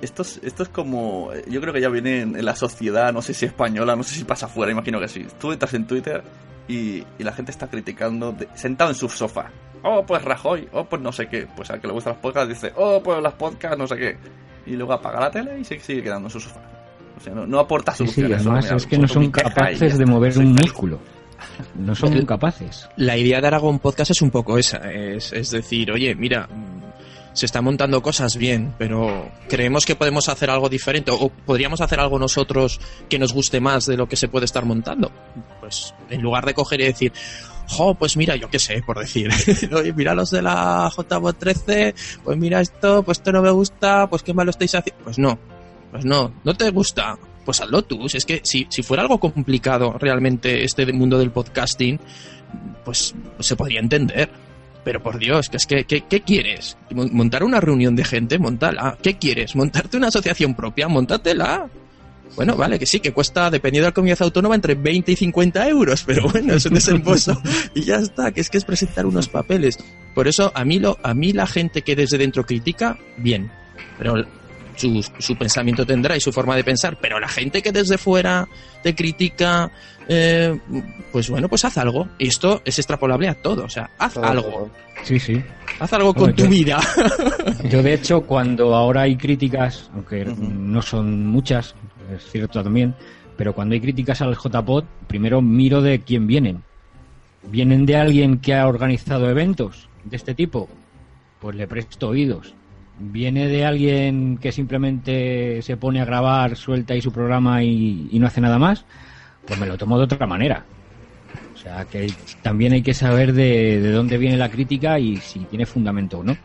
esto es, esto es como. Yo creo que ya viene en, la sociedad, no sé si española, no sé si pasa afuera, imagino que sí. Tú entras en Twitter y, y la gente está criticando sentado en su sofá. Oh, pues Rajoy, oh, pues no sé qué. Pues al que le gustan los podcasts dice, oh, pues las podcasts, no sé qué. Y luego apaga la tele y se sigue quedando en su sofá. O sea, no, no aporta soluciones. Sí, sí, además es que no son capaces de mover un músculo. No son capaces. La idea de Aragón Podcast es un poco esa, es, es decir, oye, mira, se están montando cosas bien, pero creemos que podemos hacer algo diferente o podríamos hacer algo nosotros que nos guste más de lo que se puede estar montando. Pues en lugar de coger y decir, jo, pues mira, yo qué sé, por decir, mira los de la JBot 13, pues mira esto, pues esto no me gusta, pues qué malo estáis haciendo. Pues no, pues no, no te gusta, pues hazlo tú. Si es que si, si fuera algo complicado realmente este mundo del podcasting, pues se podría entender. Pero por Dios, que es que, ¿qué, qué quieres? ¿Montar una reunión de gente? Montala. ¿Qué quieres? ¿Montarte una asociación propia? Móntatela. Bueno, vale, que sí, que cuesta, dependiendo de la comunidad autónoma, entre 20 y 50 euros, pero bueno, es un desembolso y ya está, que es que es presentar unos papeles. Por eso, a mí, lo, a mí la gente que desde dentro critica, bien, pero su, su pensamiento tendrá y su forma de pensar, pero la gente que desde fuera te critica, eh, pues bueno, pues haz algo. Y esto es extrapolable a todo, o sea, haz algo. Sí, sí. Haz algo con Hombre, tu yo- vida. Yo, de hecho, cuando ahora hay críticas, aunque no son muchas, es cierto también, pero cuando hay críticas al JPod, primero miro de quién vienen. ¿Vienen de alguien que ha organizado eventos de este tipo? Pues le presto oídos. ¿Viene de alguien que simplemente se pone a grabar, suelta ahí su programa y, no hace nada más? Pues me lo tomo de otra manera. O sea, que también hay que saber de, de dónde viene la crítica y si tiene fundamento o no.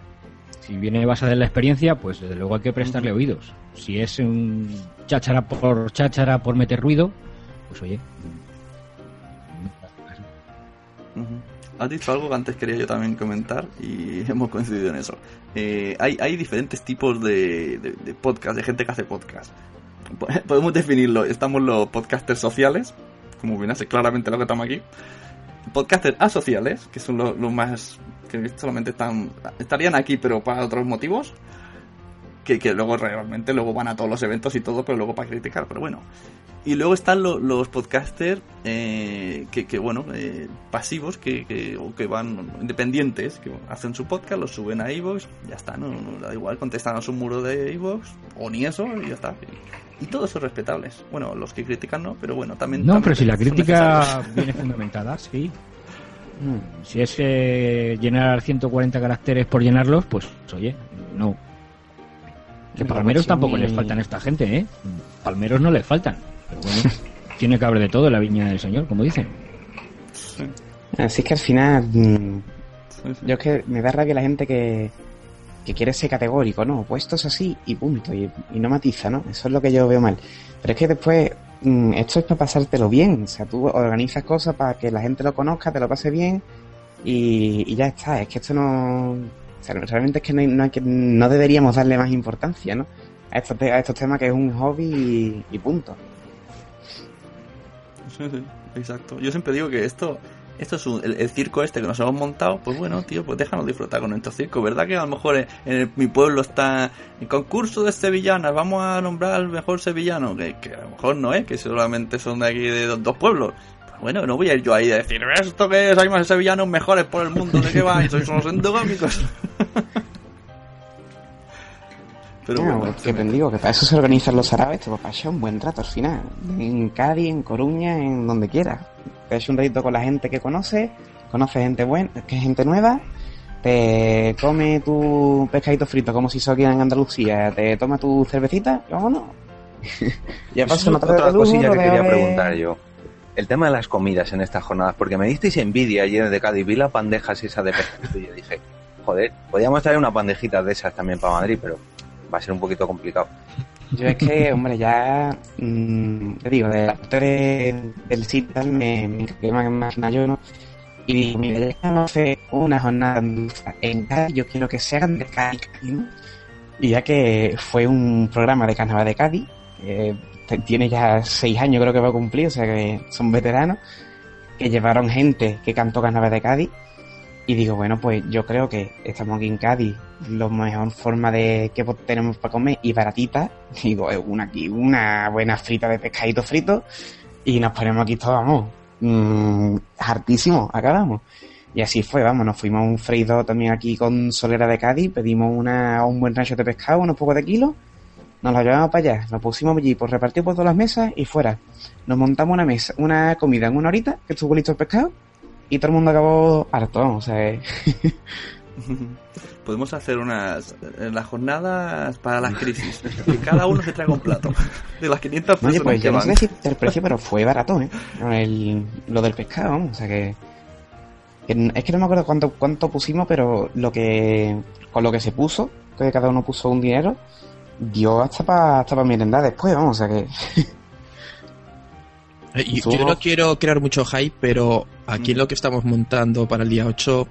Si viene basada en la experiencia, pues desde luego hay que prestarle oídos. Si es un cháchara por cháchara por meter ruido, pues oye. Has dicho algo que antes quería yo también comentar y hemos coincidido en eso. Eh, hay, hay diferentes tipos de, de, de podcast, de gente que hace podcast. Po- Podemos definirlo, estamos los podcasters sociales, como bien hace claramente lo que estamos aquí. Podcasters asociales, que son los, los más que solamente están estarían aquí pero para otros motivos. Que, que luego realmente luego van a todos los eventos y todo, pero luego para criticar, pero bueno. Y luego están lo- los podcasters eh, que, que, bueno, eh, pasivos, que, que, o que van independientes, que hacen su podcast, lo suben a iVoox, ya está, no, no da igual, contestan a su muro de iVoox, o ni eso, y ya está. Y, todos son respetables. Bueno, los que critican no, pero bueno, también... No, también pero si la crítica viene fundamentada, sí. Si es eh, llenar 140 caracteres por llenarlos, pues oye, no. Que palmeros tampoco les faltan a esta gente, ¿eh? Palmeros no les faltan. Pero bueno, tiene que haber de todo en la viña del señor, como dicen. Así que al final, mm, yo es que me da rabia la gente que, que quiere ser categórico, ¿no? Pues esto es así y punto, y, y no matiza, ¿no? Eso es lo que yo veo mal. Pero es que después, mm, esto es para pasártelo bien, o sea, tú organizas cosas para que la gente lo conozca, te lo pase bien y, y ya está. Es que esto no. Realmente es que no, no, deberíamos darle más importancia, ¿no? A estos, a estos temas que es un hobby y, y punto. Sí, sí, exacto. Yo siempre digo que esto, esto es un- el, el circo este que nos hemos montado, pues bueno, tío, pues déjanos disfrutar con nuestro circo. ¿Verdad que a lo mejor en, en el- mi pueblo está el concurso de sevillanas, vamos a nombrar al mejor sevillano? Que, que a lo mejor no es, que solamente son de aquí de dos, dos pueblos. Pues bueno, no voy a ir yo ahí a decir, esto que es, hay más sevillanos mejores por el mundo, ¿de qué vais? Sois unos endogámicos. Pero bueno, que te digo que para eso se organizan los árabes, te va a pasar un buen rato al final. En Cádiz, en Coruña, en donde quieras. Te un ratito con la gente que conoces, conoces gente buena, que es gente nueva, te come tu pescadito frito como si sos aquí en Andalucía, te toma tu cervecita y vámonos. ya es una otra de cosilla que quería de- preguntar yo. El tema de las comidas en estas jornadas, porque me disteis envidia ayer de Cádiz, vi las bandejas esas de pescadito y yo dije, joder, podríamos traer unas bandejitas de esas también para Madrid, pero va a ser un poquito complicado. Yo es que, hombre, ya mm, te digo, de de- del sitio me, me encargué más, más yo, ¿no? Y digo, mira, vamos a hacer una jornada andaluza en Cádiz, yo quiero que se hagan de Cádiz, ¿no? Y ya que fue un programa de carnaval de Cádiz, te- tiene ya seis años creo que va a cumplir, o sea que son veteranos, que llevaron gente que cantó carnaval de Cádiz, y digo, bueno, pues yo creo que estamos aquí en Cádiz, la mejor forma de que tenemos para comer y baratita, digo, es una aquí, una buena frita de pescadito frito y nos ponemos aquí todos, vamos, mm, hartísimo, acabamos. Y así fue, vamos, nos fuimos a un freidor también aquí con Solera de Cádiz, pedimos una, un buen rancho de pescado, unos pocos de kilos Nos lo llevamos para allá, lo pusimos allí, pues repartido por todas las mesas y fuera. Nos montamos una mesa, una comida en una horita, que estuvo listo el pescado, y todo el mundo acabó harto, o sea, eh. Podemos hacer unas eh, las jornadas para las crisis. Que cada uno se traiga un plato. De las 500 personas Oye, pues que yo no sé decirte el precio, pero fue barato, ¿eh? El- lo del pescado, o sea que... que- Es que no me acuerdo cuánto, cuánto pusimos, pero lo que... Con lo que se puso, que cada uno puso un dinero, dio hasta para hasta pa merendar después, vamos, o sea que... Eh, y Tú- Yo no quiero crear mucho hype, pero aquí en lo que estamos montando para el día 8,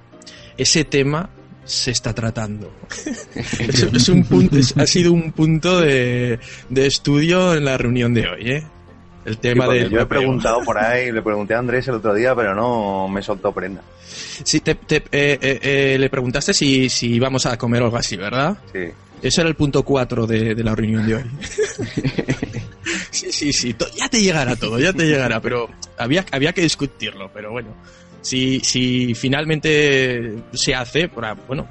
ese tema se está tratando. es, es un punto, es- ha sido un punto de, de estudio en la reunión de hoy, ¿eh? El tema Sí, del yo he preguntado por ahí, le pregunté a Andrés el otro día, pero no me soltó prenda. Sí, te, te- eh, eh, eh, le preguntaste si, si íbamos a comer o algo así, ¿verdad? Sí. Ese era el punto 4 de, de la reunión de hoy. sí, sí, sí, ya te llegará todo, ya te llegará, pero había, había que discutirlo, pero bueno. Si, si finalmente se hace, para- bueno,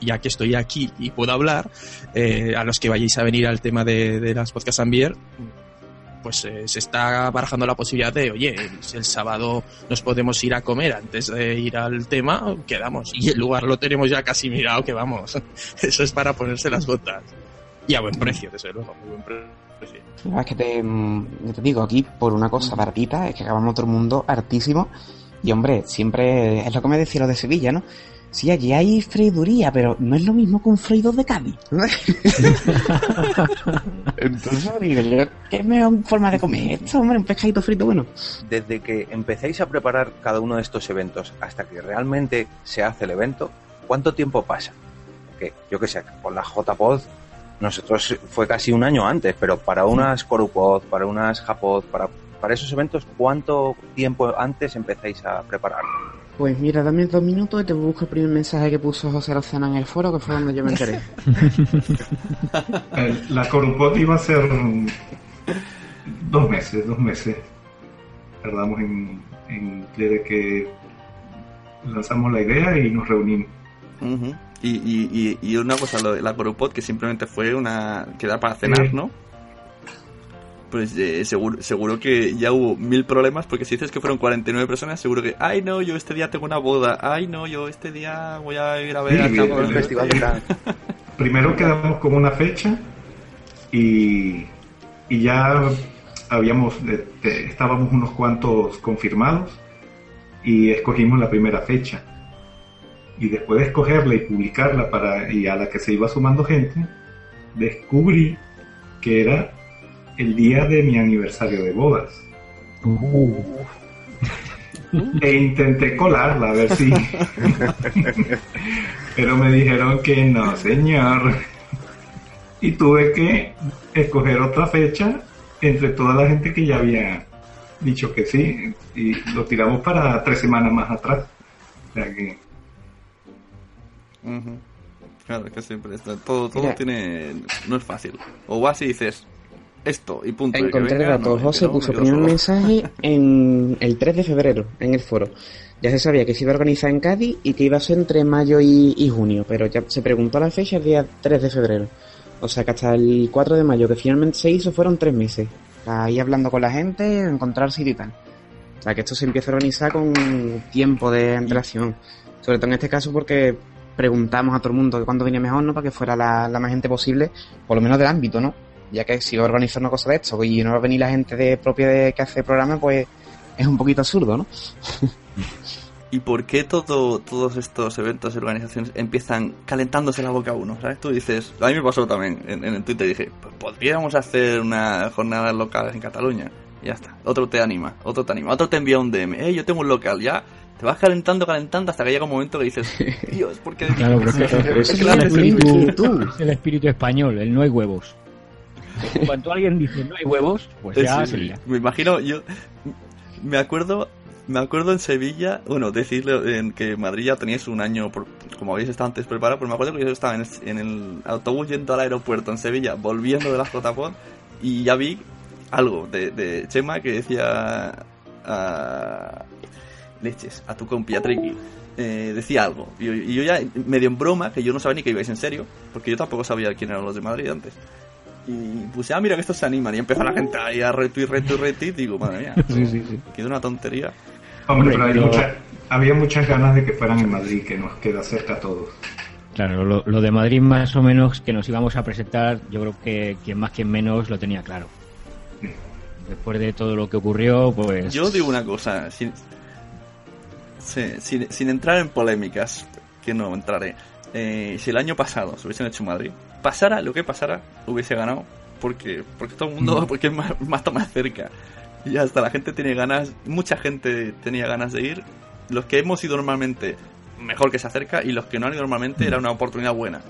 ya, que estoy aquí y puedo hablar, eh, a los que vayáis a venir al tema de, de las podcast Ambier, pues eh, se está barajando la posibilidad de, oye, el, el sábado nos podemos ir a comer antes de ir al tema, quedamos. Y el lugar lo tenemos ya casi mirado, que vamos. Eso es para ponerse las botas. Y a buen precio, desde luego, muy buen precio. No, es que te, te digo, aquí por una cosa baratita, es que acabamos todo el mundo hartísimo. Y hombre, siempre es lo que me decía lo de Sevilla, ¿no? Sí, allí hay freiduría, pero no es lo mismo que un freidor de Cádiz. Entonces digo yo, ¿qué mejor forma de comer esto, hombre? Un pescadito frito bueno. Desde que empecéis a preparar cada uno de estos eventos hasta que realmente se hace el evento, ¿cuánto tiempo pasa? Porque yo que sé, con la JPod, nosotros fue casi un año antes, pero para unas Corupod, para unas Japod, para, para esos eventos, ¿cuánto tiempo antes empezáis a preparar? Pues mira, dame dos minutos y te busco el primer mensaje que puso José Lozana en el foro, que fue donde yo me enteré. Eh, La Corupot iba a ser dos meses, dos meses. Tardamos en, en desde que lanzamos la idea y nos reunimos. Ujú. Y, y, y, y una cosa, lo de la Corupod, que simplemente fue una. quedar para cenar. ¿no? Pues eh, seguro, seguro que ya hubo mil problemas, porque si dices que fueron 49 personas, seguro que, ay no, yo este día tengo una boda, ay no, yo este día voy a ir a ver Sí, a del Festival de. Primero quedamos con una fecha y, y ya habíamos estábamos unos cuantos confirmados y escogimos la primera fecha. Y después de escogerla y publicarla para y a la que se iba sumando gente, descubrí que era el día de mi aniversario de bodas. E intenté colarla a ver si. Pero me dijeron que no, señor. Y tuve que escoger otra fecha entre toda la gente que ya había dicho que sí. Y lo tiramos para tres semanas más atrás. O sea que. Ujú. Claro, es que siempre está, todo, todo Mira. tiene. no es fácil. O vas y dices esto y punto. Encontré el dato. no, José no, puso primer mensaje en el 3 de febrero, en el foro. Ya se sabía que se iba a organizar en Cádiz y que iba a ser entre mayo y, y junio, pero ya se preguntó la fecha el día 3 de febrero. O sea que hasta el 4 de mayo, que finalmente se hizo, fueron tres meses. Ahí hablando con la gente, encontrar sitio y tal. O sea que esto se empieza a organizar con tiempo de antelación. Sobre todo en este caso porque preguntamos a todo el mundo que cuándo venía mejor, ¿no? Para que fuera la, la más gente posible, por lo menos del ámbito, ¿no? Ya que si va a organizar una cosa de esto y no va a venir la gente de propia de que hace el programa, pues es un poquito absurdo, ¿no? ¿Y por qué todo, todos estos eventos y organizaciones empiezan calentándose la boca a uno? ¿Sabes? Tú dices, a mí me pasó también en, en el Twitter, dije, pues podríamos hacer una jornada local en Cataluña. Y ya está. Otro te anima, otro te anima, otro te envía un DM, eh, yo tengo un local, ya. Te vas calentando, calentando hasta que llega un momento que dices, Dios, ¿por qué? Claro, pero es que- Pero eso es es el espíritu, el espíritu español, el no hay huevos. Cuando alguien dice no hay huevos, pues Eh, ya sí, se sí. lía. Me imagino, yo me acuerdo, me acuerdo en Sevilla, bueno, decirle en que Madrid ya teníais un año, por- como habéis estado antes preparado, pues me acuerdo que yo estaba en el, en el autobús yendo al aeropuerto en Sevilla, volviendo de la JPod, y ya vi algo de, de Chema que decía a leches, a tu compi, a Triqui. eh, decía algo. Y, yo- y yo ya, medio en broma, que yo no sabía ni que ibais en serio, porque yo tampoco sabía quién eran los de Madrid antes. Y puse, ah, mira que estos se animan. Y empezó la gente ahí a retweet, retweet, retweet. Y digo, madre mía, Sí, sí, sí. queda una tontería. Hombre, pero hay pero- mucha- había muchas ganas de que fueran en Madrid, que nos queda cerca a todos. Claro, lo, lo de Madrid más o menos que nos íbamos a presentar, yo creo que quien más, quien menos lo tenía claro. Después de todo lo que ocurrió, pues... Yo digo una cosa, sin, sí, sin, sin entrar en polémicas, que no entraré. Eh, si el año pasado se hubiesen hecho en Madrid, pasara lo que pasara, hubiese ganado. Porque, porque todo el mundo, porque es más, más, más cerca. Y hasta la gente tiene ganas, mucha gente tenía ganas de ir. Los que hemos ido normalmente, mejor que se acerca. Y los que no han ido normalmente, era una oportunidad buena.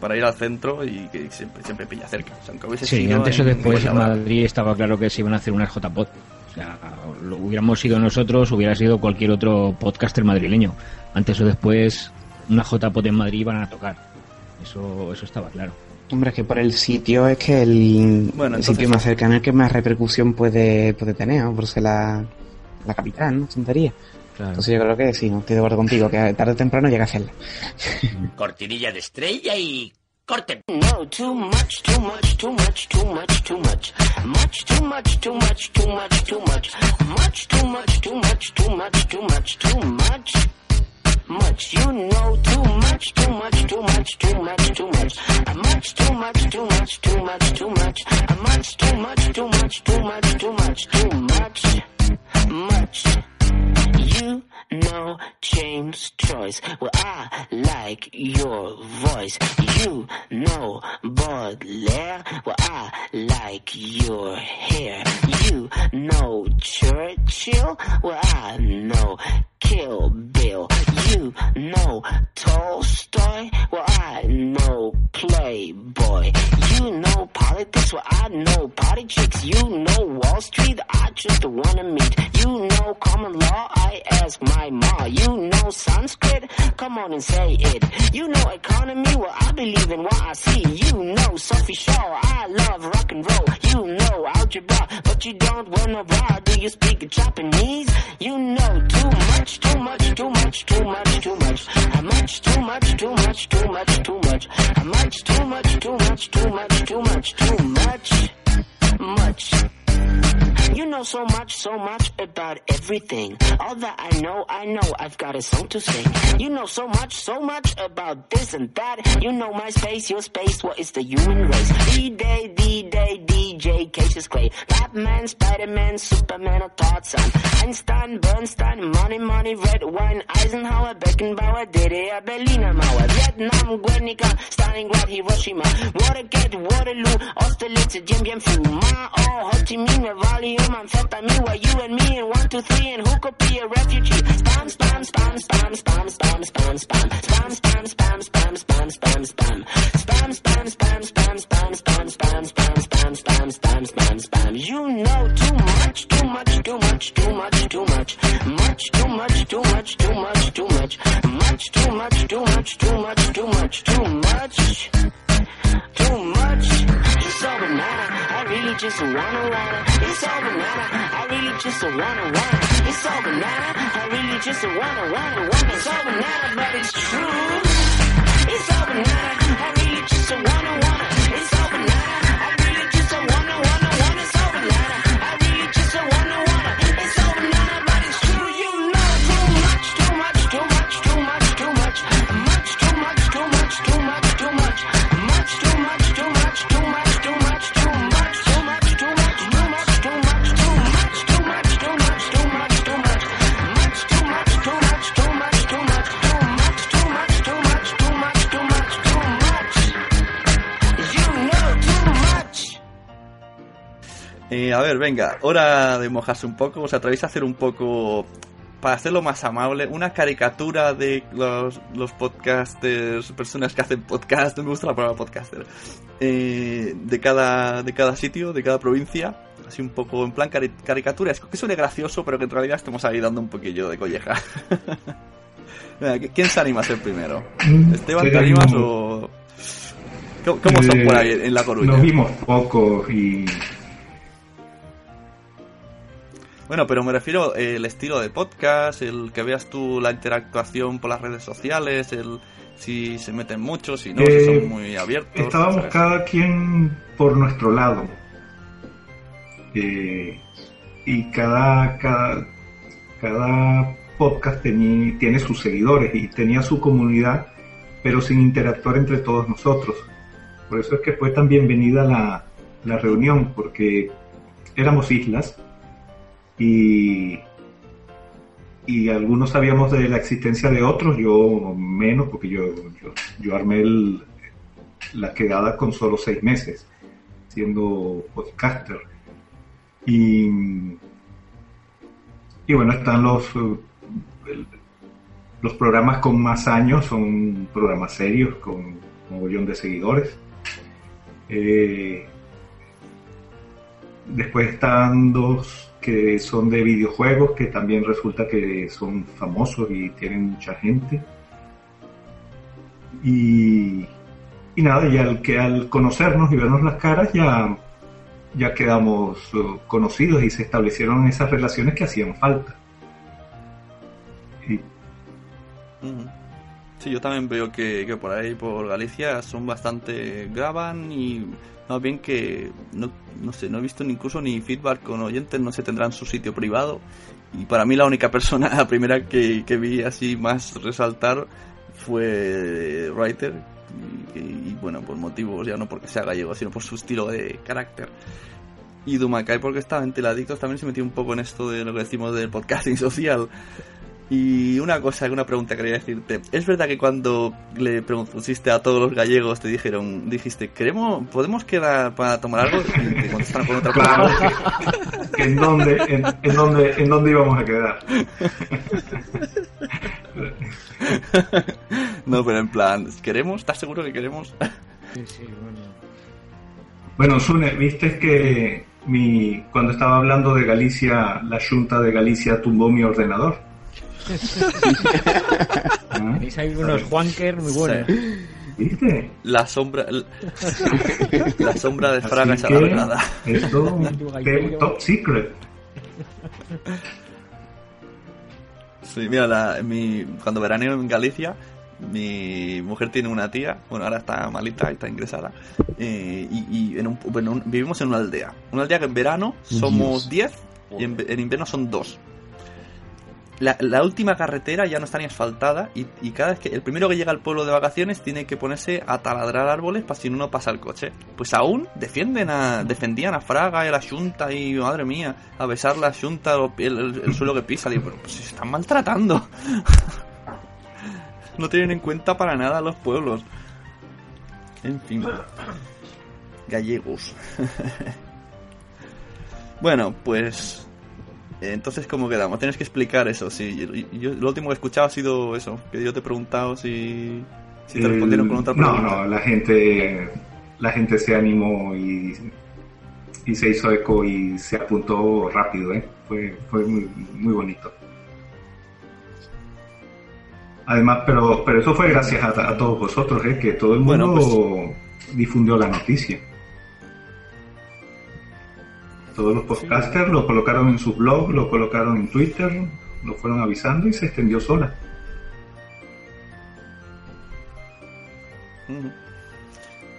Para ir al centro y que siempre, siempre pilla cerca. O sea, aunque hubiese Sí, sido antes o después en. Madrid estaba claro que se iban a hacer unas JPod. O sea, lo hubiéramos sido nosotros, hubiera sido cualquier otro podcaster madrileño. Antes o después, una JPod en Madrid iban a tocar. Eso, eso estaba claro. Hombre, es que por el sitio es que el, Bueno, el sitio más cercano es el que más repercusión puede, puede tener, ¿no? por ser la, la capital, ¿no? Tontería. Claro. Entonces yo creo que sí, no estoy de acuerdo contigo, que tarde o temprano llega a hacerla. Cortinilla de estrella y corte. No, too much, too much, too much, too much, too much. Much, too much, too much, too much, too much. Much, too much, too much, too much, too much, too much. Much, you know, too much, too much, too much, too much, too much. Much, too much, too much, too much, too much. Much, too much, too much, too much, too much, too much. Much. You know James Joyce. Well, I like your voice. You know Baudelaire. Well, I like your hair. You know Churchill. Well, I know Kill Bill. You know Tolstoy. Well, I know Playboy. You know politics. Well, I know party chicks. You know Wall Street. I just wanna meet. You know common law. I ask my ma. You know Sanskrit. Come on and say it. You know economy. Well, I believe in what I see. You know Sophie Shaw. I love rock and roll. You know algebra, but you don't wear no bra. Do you speak Japanese? You know too much, too much, too much, too much, too much. How much, too much, too much, too much, too much. How much, too much, too much, too much, too much, too much, much. You know so much, so much about everything. All that I know, I know I've got a song to sing. You know so much, so much about this and that. You know my space, your space, what is the human race? D-Day, D-Day, DJ, Cassius Clay. Batman, Spider-Man, Superman, or Tarzan. Einstein, Bernstein, money, money, red wine. Eisenhower, Beckenbauer, Didier, Berliner Mauer. Vietnam, Guernica, Stalingrad, Hiroshima. Watergate, Waterloo, Austerlitz, Dien Bien Phu. Ma, oh, Ho Chi Minh, Valium, amphetamine. You and me in one, two, three, and who could be a refugee? Spam, spam, spam, spam, spam, spam, spam, spam. Spam, spam, spam, spam, spam, spam, spam. Spam, spam, spam, spam, spam, spam, spam, spam, spam, spam, spam, spam, spam. You know too much, too much, too much, too much, too much. Much, too much, too much, too much, too much. Much, too much, too much, too much, too much, too much. Too much. It's all banana. I really just wanna wanna. It's all banana. I really just wanna wanna. It's all banana. I really just wanna wanna wanna. It's all banana, but it's true. It's all banana. I really just wanna wanna. Eh, a ver, venga, hora de mojarse un poco. ¿Os atrevéis a hacer un poco, para hacerlo más amable, una caricatura de los, los podcasters, personas que hacen podcast, me gusta la palabra podcaster, eh, de, cada, de cada sitio, de cada provincia? Así un poco en plan cari- caricatura, es que suene gracioso, pero que en realidad estemos ahí dando un poquillo de colleja. ¿Quién se anima a ser primero? ¿Esteban, te animas o...? ¿Cómo, cómo son por ahí en La Coruña? Nos vimos poco y Bueno, pero me refiero eh, el estilo de podcast, el que veas tú la interactuación por las redes sociales, el si se meten mucho, si no, si Eh, son muy abiertos. Estábamos cada quien por nuestro lado. Eh, y cada, cada, cada podcast teni- tiene sus seguidores y tenía su comunidad, pero sin interactuar entre todos nosotros. Por eso es que fue tan bienvenida la, la reunión, porque éramos islas y, y algunos sabíamos de la existencia de otros, yo menos, porque yo, yo, yo armé el- la quedada con solo seis meses, siendo podcaster. Y, y bueno, están los, los programas con más años, son programas serios, con un mogollón de seguidores. Eh, después están dos que son de videojuegos, que también resulta que son famosos y tienen mucha gente. Y, y nada, y al, que al conocernos y vernos las caras ya, ya quedamos eh, conocidos y se establecieron esas relaciones que hacían falta. Y. Sí, yo también veo que, que por ahí, por Galicia, son bastante. graban y. Más bien que. No, no sé, no he visto ni incluso ni feedback con oyentes, no sé, tendrán su sitio privado. Y para mí, la única persona, la primera que, que vi así más resaltar fue Writer. Y, y, bueno, por motivos ya no porque sea gallego, sino por su estilo de carácter. Y Dumacay porque estaba en Teladictos también se metió un poco en esto de lo que decimos del podcasting social. Y una cosa, una pregunta quería decirte. ¿Es verdad que cuando le pusiste a todos los gallegos te dijeron, dijiste, queremos, podemos quedar para tomar algo? Y te contestaron con otra Claro. ¿en dónde, en, en dónde, en dónde íbamos a quedar? no, pero en plan, ¿queremos? ¿Estás seguro que queremos? Sí, sí, bueno. Bueno, Sune, viste que mi, cuando estaba hablando de Galicia, la Junta de Galicia tumbó mi ordenador. Tenéis ahí unos Juanker muy buenos. ¿Viste? La sombra, la sombra de Fraga es alargada. Esto es top secret. Sí, mira, la- mi, cuando veraneo en Galicia, mi mujer tiene una tía, bueno, ahora está malita, está ingresada, eh, y, y en un- bueno, un- vivimos en una aldea. Una aldea que en verano somos 10 y en, en invierno son 2. La, última carretera ya no está ni asfaltada y, cada vez que el primero que llega al pueblo de vacaciones tiene que ponerse a taladrar árboles para si no pasa el coche. Pues aún defienden a, defendían a Fraga y a la Junta y madre mía, a besar la Junta el, el- el suelo que pisa. Digo, pues, se están maltratando. no tienen en cuenta para nada los pueblos. En fin. Gallegos. bueno, pues entonces, ¿cómo quedamos? Tienes que explicar eso. Sí, yo, yo- lo último que he escuchado ha sido eso, que yo te he preguntado si, si te El- respondieron con otra no, pregunta. no, la gente, la gente se animó y, y se hizo eco y se apuntó rápido, ¿eh? Fue, fue muy, muy bonito. Además, pero, pero eso fue gracias a, a todos vosotros, ¿eh? Que todo el mundo Bueno, difundió la noticia. Todos los podcasters lo colocaron en sus blogs, lo colocaron en Twitter, lo fueron avisando y se extendió sola.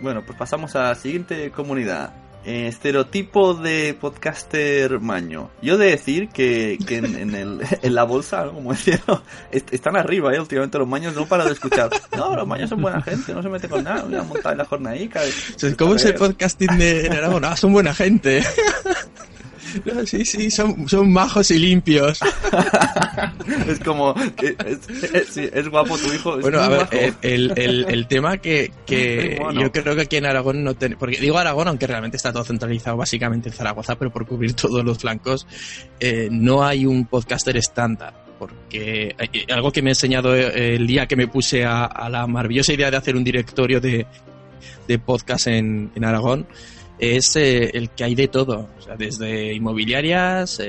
Bueno, pues pasamos a la siguiente comunidad. Eh, estereotipo de podcaster maño. Yo de decir que, que en, en el, en la bolsa, ¿no? como decía, est- están arriba, ¿eh? Últimamente los maños no para de escuchar. No, los maños son buena gente, no se mete con nada. Voy a montar en la jornadica. ¿Cómo es el podcasting de en Aragón? Ah, son buena gente. No, sí, sí, son, son majos y limpios. Es como, es, es- es guapo tu hijo. es Bueno, a ver, el, el, el- tema que, que bueno. yo creo que aquí en Aragón no tenemos, porque digo Aragón, aunque realmente está todo centralizado básicamente en Zaragoza, pero por cubrir todos los flancos, eh, no hay un podcaster estándar. Porque eh, algo que me he enseñado eh, el día que me puse a, a la maravillosa idea de hacer un directorio de, de podcast en, en Aragón es eh, el que hay de todo, o sea, desde inmobiliarias,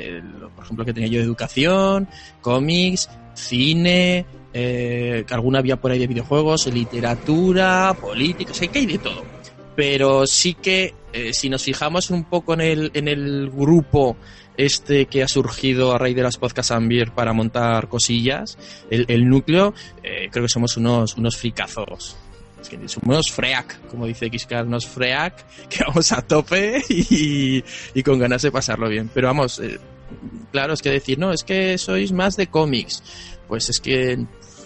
por ejemplo, que tenía yo de educación, cómics, cine, eh, que alguna había por ahí de videojuegos, literatura, política, o que hay de todo. Pero sí que eh, si nos fijamos un poco en el, en el grupo este que ha surgido a raíz de las podcasts Ambier para montar cosillas, el, el núcleo, eh, creo que somos unos, unos fricazos. Es que somos freak, como dice Xcar, unos freak, que vamos a tope y, y con ganas de pasarlo bien. Pero vamos, eh, claro, es que decir, no, es que sois más de cómics. Pues es que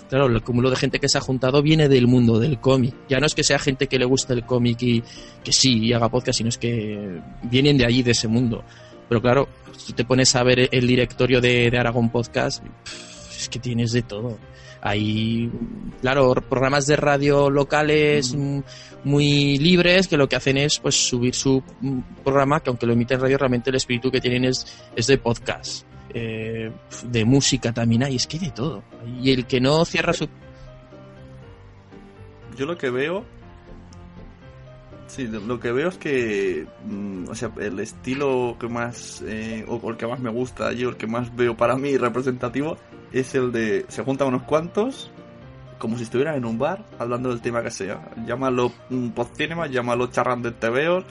claro, el cúmulo de gente que se ha juntado viene del mundo del cómic. Ya no es que sea gente que le guste el cómic y que sí y haga podcast, sino es que vienen de allí, de ese mundo. Pero claro, si te pones a ver el directorio de, de Aragón Podcast, es que tienes de todo. Hay, claro, programas de radio locales mm, muy libres que lo que hacen es pues subir su mm, programa, que aunque lo emite en radio, realmente el espíritu que tienen es, es de podcast. Eh, de música también hay, es que hay de todo. Y el que no cierra su... Yo lo que veo. Sí, lo- que veo es que. mm, o sea, el estilo que más. eh, o el que más me gusta, yo el que más veo para mí representativo, es el de. Se juntan unos cuantos. Como si estuvieran en un bar, hablando del tema que sea. Llámalo mm, postcinema, llámalo charrando de TVOs.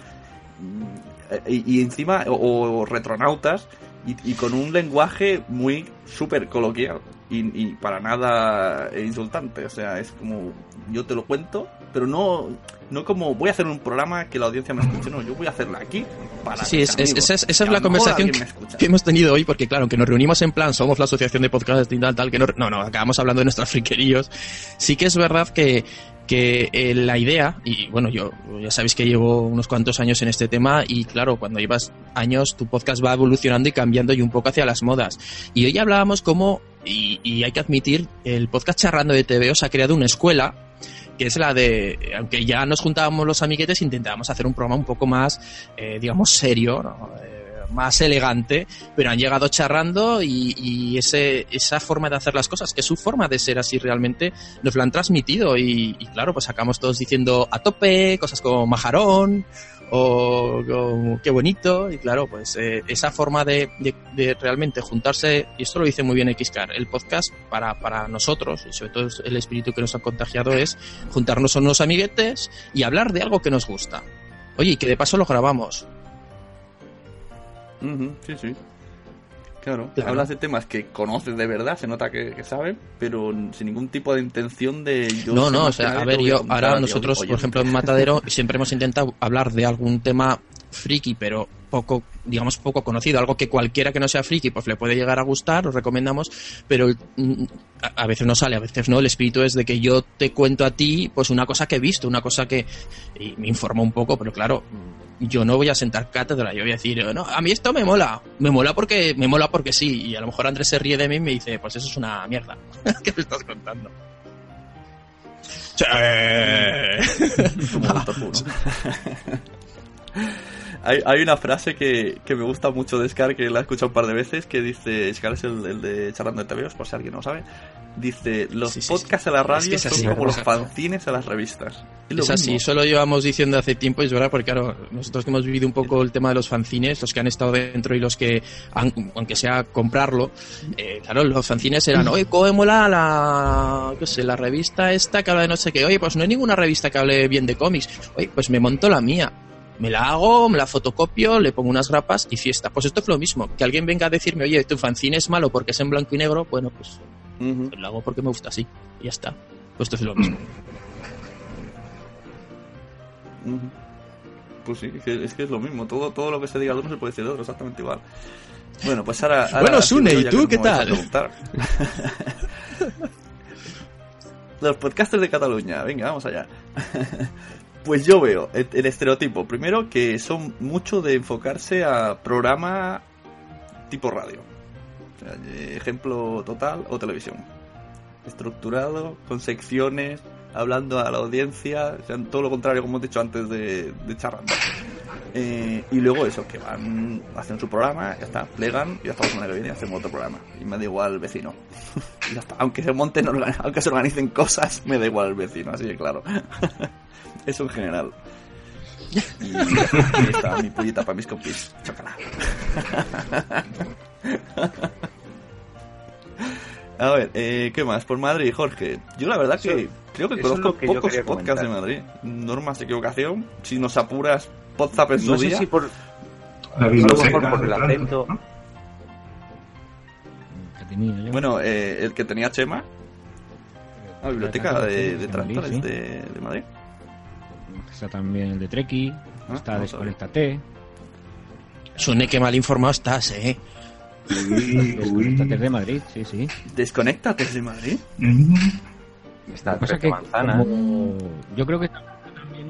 mm, Y, encima, o, retronautas, y, y con un lenguaje muy súper coloquial y, y para nada insultante. O sea, es como yo te lo cuento, pero no, no como voy a hacer un programa que la audiencia me escuche, no, yo voy a hacerla aquí para Sí, es- esa es, esa es la conversación que, que hemos tenido hoy, porque claro, que nos reunimos en plan, somos la asociación de podcast y tal, tal, que no, no, no, acabamos hablando de nuestros friqueríos. Sí que es verdad que, que eh, la idea, y bueno, yo ya sabéis que llevo unos cuantos años en este tema, y claro, cuando llevas años, tu podcast va evolucionando y cambiando y un poco hacia las modas. Y hoy hablábamos cómo, y, y hay que admitir, el podcast charrando de TVO se ha creado una escuela que es la de, aunque ya nos juntábamos los amiguetes, intentábamos hacer un programa un poco más, eh, digamos, serio, ¿no? Eh, más elegante, pero han llegado charrando y, y ese, esa forma de hacer las cosas, que es su forma de ser así realmente, nos lo han transmitido y, y claro, pues acabamos todos diciendo a tope, cosas como majarón o, qué bonito y claro, pues eh, esa forma de, de- de realmente juntarse, y esto lo dice muy bien Xcar, el podcast para, para nosotros, y sobre todo el espíritu que nos ha contagiado es juntarnos con unos amiguetes y hablar de algo que nos gusta. Oye, y que de paso lo grabamos. Sí, sí. Claro, Claro. hablas de temas que conoces de verdad, se nota que, que saben, pero sin ningún tipo de intención de yo no, no, o sea, a ver, yo ahora nosotros, oye, por ejemplo, en Matadero siempre hemos intentado hablar de algún tema friki, pero poco, digamos, poco conocido, algo que cualquiera que no sea friki, pues le puede llegar a gustar, os recomendamos, pero mm, a, a veces no sale, a veces no, el espíritu es de que yo te cuento a ti, pues una cosa que he visto, una cosa que y me informo un poco, pero claro, yo no voy a sentar cátedra, yo voy a decir, no, a mí esto me mola, me mola porque, me mola porque sí, y a lo mejor Andrés se ríe de mí y me dice, pues eso es una mierda, ¿qué me estás contando? ¿no? hay, hay una frase que, que me gusta mucho de Scar, que la he escuchado un par de veces, que dice, Scar es el, el de Charlando de TVOs, por si alguien no lo sabe, dice, los Sí, sí, podcasts a la Es radio que es así, son como los fanzines a las revistas. Es, Es así, eso lo llevamos diciendo hace tiempo y es verdad, porque claro, nosotros que hemos vivido un poco el tema de los fanzines, los que han estado dentro y los que, han, aunque sea comprarlo, eh, claro, los fanzines eran, oye, ¿cómo mola la, qué sé, la revista esta que habla de no sé qué? Oye, pues no hay ninguna revista que hable bien de cómics. Oye, pues me monto la mía. Me la hago, me la fotocopio, le pongo unas grapas y fiesta. Pues esto es lo mismo. Que alguien venga a decirme, oye, tu fanzine es malo porque es en blanco y negro, bueno, pues Ujú. lo hago porque me gusta así. Y ya está. Pues esto es lo mismo. Pues sí, es que, es que es lo mismo. Todo, todo lo que se diga de uno se puede decir de otro, exactamente igual. Bueno, pues ahora. ahora Bueno, Sune, ¿y tú qué tal? Los podcasters de Cataluña, venga, vamos allá. pues yo veo el, estereotipo. Primero, que son mucho de enfocarse a programa tipo radio. O sea, ejemplo total o televisión. Estructurado, con secciones, hablando a la audiencia, o sea, todo lo contrario, como he dicho antes de, de. Eh, y luego eso, que van, hacen su programa, ya está, plegan y hasta la semana que viene hacemos otro programa. Y me da igual el vecino. aunque se monten, aunque se organicen cosas, me da igual el vecino, así que claro. eso en general. Y ahí está mi pollita para mis compis. Chócala. A ver, eh, ¿qué más? Por Madrid, Jorge. Yo la verdad que Creo que conozco que pocos podcasts de. Madrid. Normas de equivocación. Si nos apuras, Podzap en su No sé día. si por, La a lo biblioteca mejor por el acento. Bueno, eh, el que tenía Chema. La biblioteca de, de de, de Madrid. Está también el de Treki, Ah, está no Desconéctate. Suene que mal informado estás, ¿eh? Uy, uy. de Madrid, sí, sí. Desconéctate de Madrid. Mm. Está Lo que como- yo creo que está también,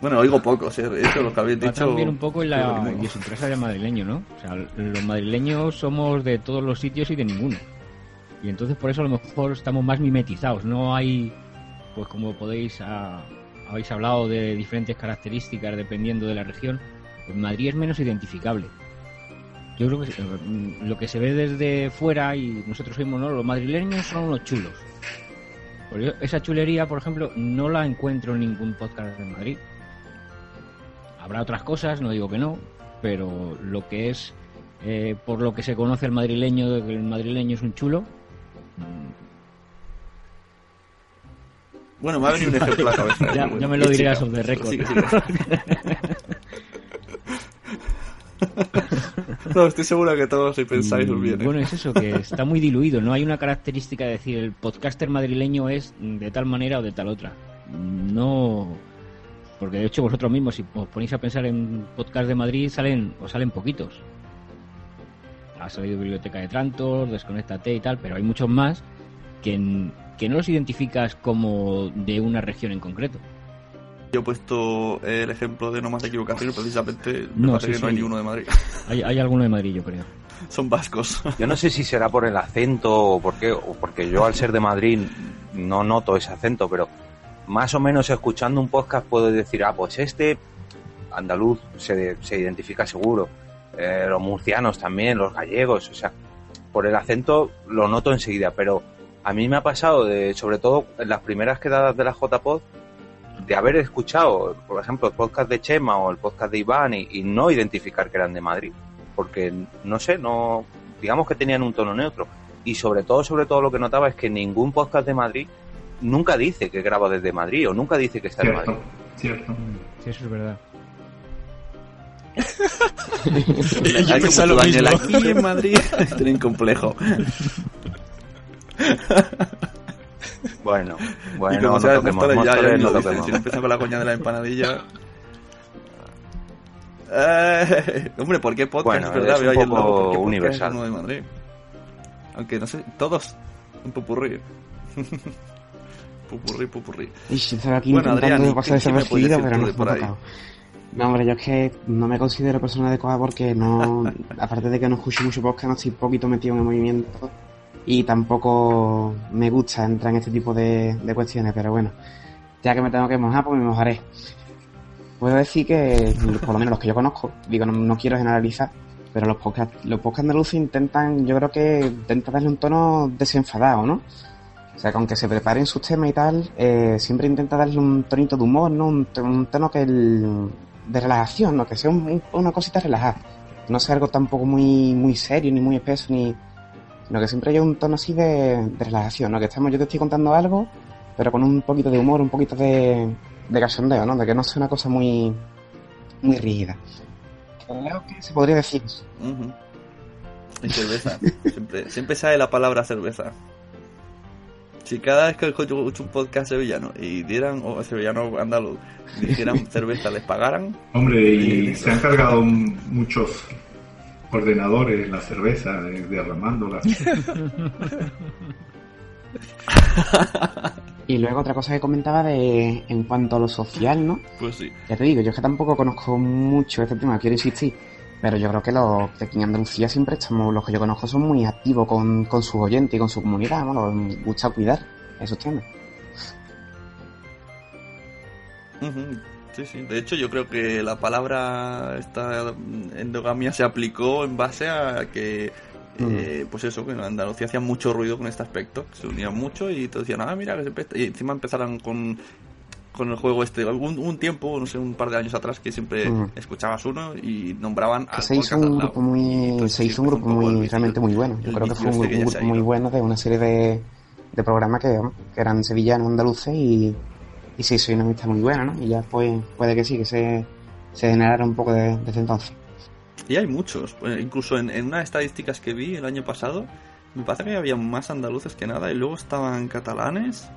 Bueno, oigo poco, o sea, eso lo que habéis dicho. también un poco en la idiosincrasia del madrileño, ¿no? O sea, los madrileños somos de todos los sitios y de ninguno. Y entonces por eso a lo mejor estamos más mimetizados. No hay, pues como podéis, habéis hablado de diferentes características dependiendo de la región. Pues Madrid es menos identificable. Yo creo que eh, lo que se ve desde fuera y nosotros oímos, ¿no? Los madrileños son unos chulos. Esa chulería, por ejemplo, no la encuentro en ningún podcast de Madrid. Habrá otras cosas, no digo que no, pero lo que es eh, por lo que se conoce el madrileño, que el madrileño es un chulo, mm, Bueno, me ha venido un ejemplo a la cabeza. Ya- Bueno, ya me lo dirás. Sigue, sigue. no, estoy seguro que todos si pensáis os viene. bueno, es eso, que está muy diluido. No hay una característica de decir el podcaster madrileño es de tal manera o de tal otra. No. Porque de hecho vosotros mismos, si os ponéis a pensar en podcast de Madrid, salen o salen poquitos. Ha salido Biblioteca de Trantor, Desconéctate y tal, pero hay muchos más que, que no los identificas como de una región en concreto. Yo he puesto el ejemplo de no más equivocación precisamente me No, parece sí, que no hay ninguno de Madrid. Hay, hay alguno de Madrid, yo creo. Son vascos. Yo no sé si será por el acento o por qué, o porque yo al ser de Madrid no noto ese acento, pero más o menos escuchando un podcast puedo decir, ah, pues este andaluz se, se identifica seguro. Eh, los murcianos también, los gallegos, o sea, por el acento lo noto enseguida, pero a mí me ha pasado, de, sobre todo en las primeras quedadas de la JPod, de haber escuchado, por ejemplo, el podcast de Chema o el podcast de Iván y, y no identificar que eran de Madrid, porque no sé, no, digamos que tenían un tono neutro. Y sobre todo, sobre todo lo que notaba es que ningún podcast de Madrid nunca dice que graba desde Madrid o nunca dice que está en Madrid. Cierto, cierto. Sí, eso es verdad. Yo pensaba lo mismo. aquí en Madrid. Tienen complejo. Bueno, y bueno, como no toquemos, Móstoles, ya, ya no toquemos. Si no empieza con la coña de la empanadilla. Eh, hombre, ¿por qué podcast? Bueno, es verdad, es veo un ahí el logo, poco ¿por qué podcast universal. es uno de Madrid? Aunque no sé, todos. Un pupurrí. pupurrí, pupurrí. Y estaba aquí Bueno, intentando Adrián, ¿y pasar desapercibido, pero no por ha ahí? tocado. No, hombre, yo es que no me considero persona adecuada porque no, aparte de que no escucho mucho podcast, no estoy poquito metido en el movimiento y tampoco me gusta entrar en este tipo de, cuestiones, pero bueno, ya que me tengo que mojar, pues me mojaré. Puedo decir que, por lo menos los que yo conozco, digo, no, no quiero generalizar, pero los los podcasts andaluces intentan, yo creo que intentan darle un tono desenfadado, ¿no? O sea, que aunque se preparen sus temas y tal, eh, siempre intenta darle un tonito de humor, ¿no? Un, un tono que el, de relajación, ¿no? Que sea un- un- una cosita relajada. Que no sea algo tampoco muy, muy serio, ni muy espeso, ni... Sino que siempre haya un tono así de, de relajación, ¿no? Que estamos, yo te estoy contando algo, pero con un poquito de humor, un poquito de, de cachondeo, ¿no? De que no sea una cosa muy, muy rígida. Creo que se podría decir. Ujú. Y cerveza. siempre, siempre sale la palabra cerveza. Si cada vez que escucho un podcast sevillano y dieran, o sevillano andaluz, dijeran cerveza, les pagaran, Hombre, y se han cargado muchos ordenadores, la cerveza, eh, derramándola. Y luego otra cosa que comentaba de en cuanto a lo social, ¿no? pues sí. Ya te digo, yo es que tampoco conozco mucho este tema, quiero insistir, pero yo creo que los de aquí en Andalucía siempre estamos, los que yo conozco son muy activos con, con sus oyentes y con su comunidad, ¿no? Les gusta cuidar esos temas. Sí, sí. De hecho, yo creo que la palabra esta endogamia se aplicó en base a que, eh, pues eso, que en Andalucía hacían mucho ruido con este aspecto. Se unían mucho y todos decían, ah, mira, que se presta. Y encima empezaron con, con el juego este. Algún un tiempo, no sé, un par de años atrás, que siempre Ujú. escuchabas uno y nombraban al se hizo un grupo muy, entonces se hizo un grupo muy, realmente muy bueno. Yo creo que fue un, este un grupo muy bueno de una serie de, de programa que, que eran sevillanos andaluces y, y se hizo una amistad muy buena, ¿no? Y ya pues puede que sí, que se, se generara un poco de- desde entonces. Y hay muchos. Eh, incluso en, en unas estadísticas que vi el año pasado, me parece que había más andaluces que nada y luego estaban catalanes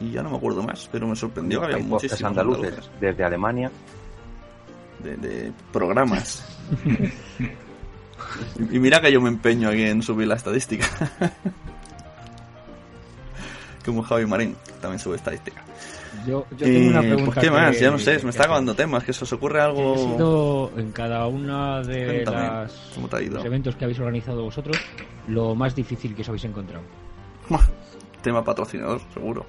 y ya no me acuerdo más, pero me sorprendió que había Hay muchísimos andaluces andaluces desde Alemania. de, de programas. y, y mira que yo me empeño aquí en subir la estadística. Como Javi Marín, que también sube estadística. Yo, yo tengo una Eh, pregunta. pues, ¿Qué más? que- Ya no sé, se me está acabando temas, que se os ocurre ¿Qué algo... ha sido en cada una de las los eventos que habéis organizado vosotros lo más difícil que os habéis encontrado? Tema patrocinador, seguro.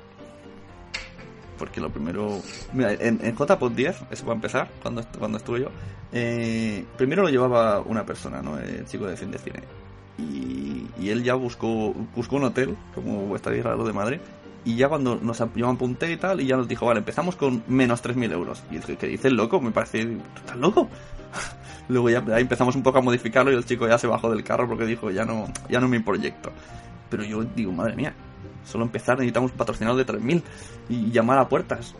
Porque lo primero. Mira, en, en JPod 10, eso va a empezar, cuando, cuando estuve yo. eh, primero lo llevaba una persona, ¿no? El chico de fin de cine. Y, y él ya buscó, buscó un hotel, como vuestra hija de madre. Y ya cuando nos yo me apunté y tal, y ya nos dijo, vale, empezamos con menos 3.000 euros. Y dije, ¿qué dice el loco? Me parece, ¿tú estás loco? Luego ya empezamos un poco a modificarlo y el chico ya se bajó del carro porque dijo, ya no, ya no es mi proyecto. Pero yo digo, madre mía, solo empezar necesitamos patrocinados de 3.000 y llamar a puertas.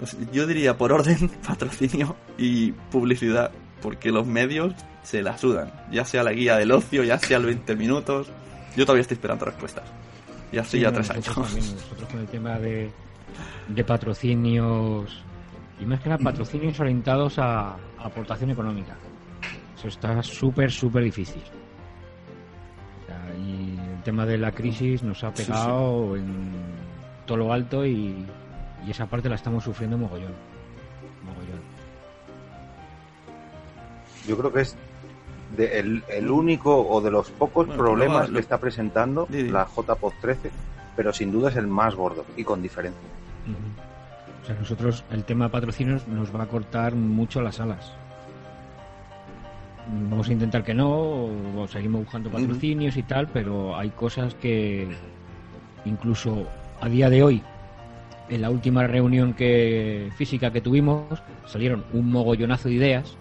Pues yo diría por orden, patrocinio y publicidad, porque los medios se la sudan, ya sea la guía del ocio, ya sea el 20 minutos. Yo todavía estoy esperando respuestas. Y así Sí, ya no, tres años. nosotros también, nosotros con el tema de, de patrocinios y más que nada patrocinios orientados a, a aportación económica. Eso está súper, súper difícil. O sea, y el tema de la crisis nos ha Sí, sí. pegado en todo lo alto y, y esa parte la estamos sufriendo mogollón. Mogollón. Yo creo que es de el, el único o de los pocos Bueno, problemas luego- que está presentando Di, di. la JPod 13, pero sin duda es el más gordo y con diferencia. O sea, nosotros el tema de patrocinios nos va a cortar mucho las alas. Vamos a intentar que no, o seguimos buscando patrocinios y tal, pero hay cosas que incluso a día de hoy, en la última reunión que física que tuvimos, salieron un mogollonazo de ideas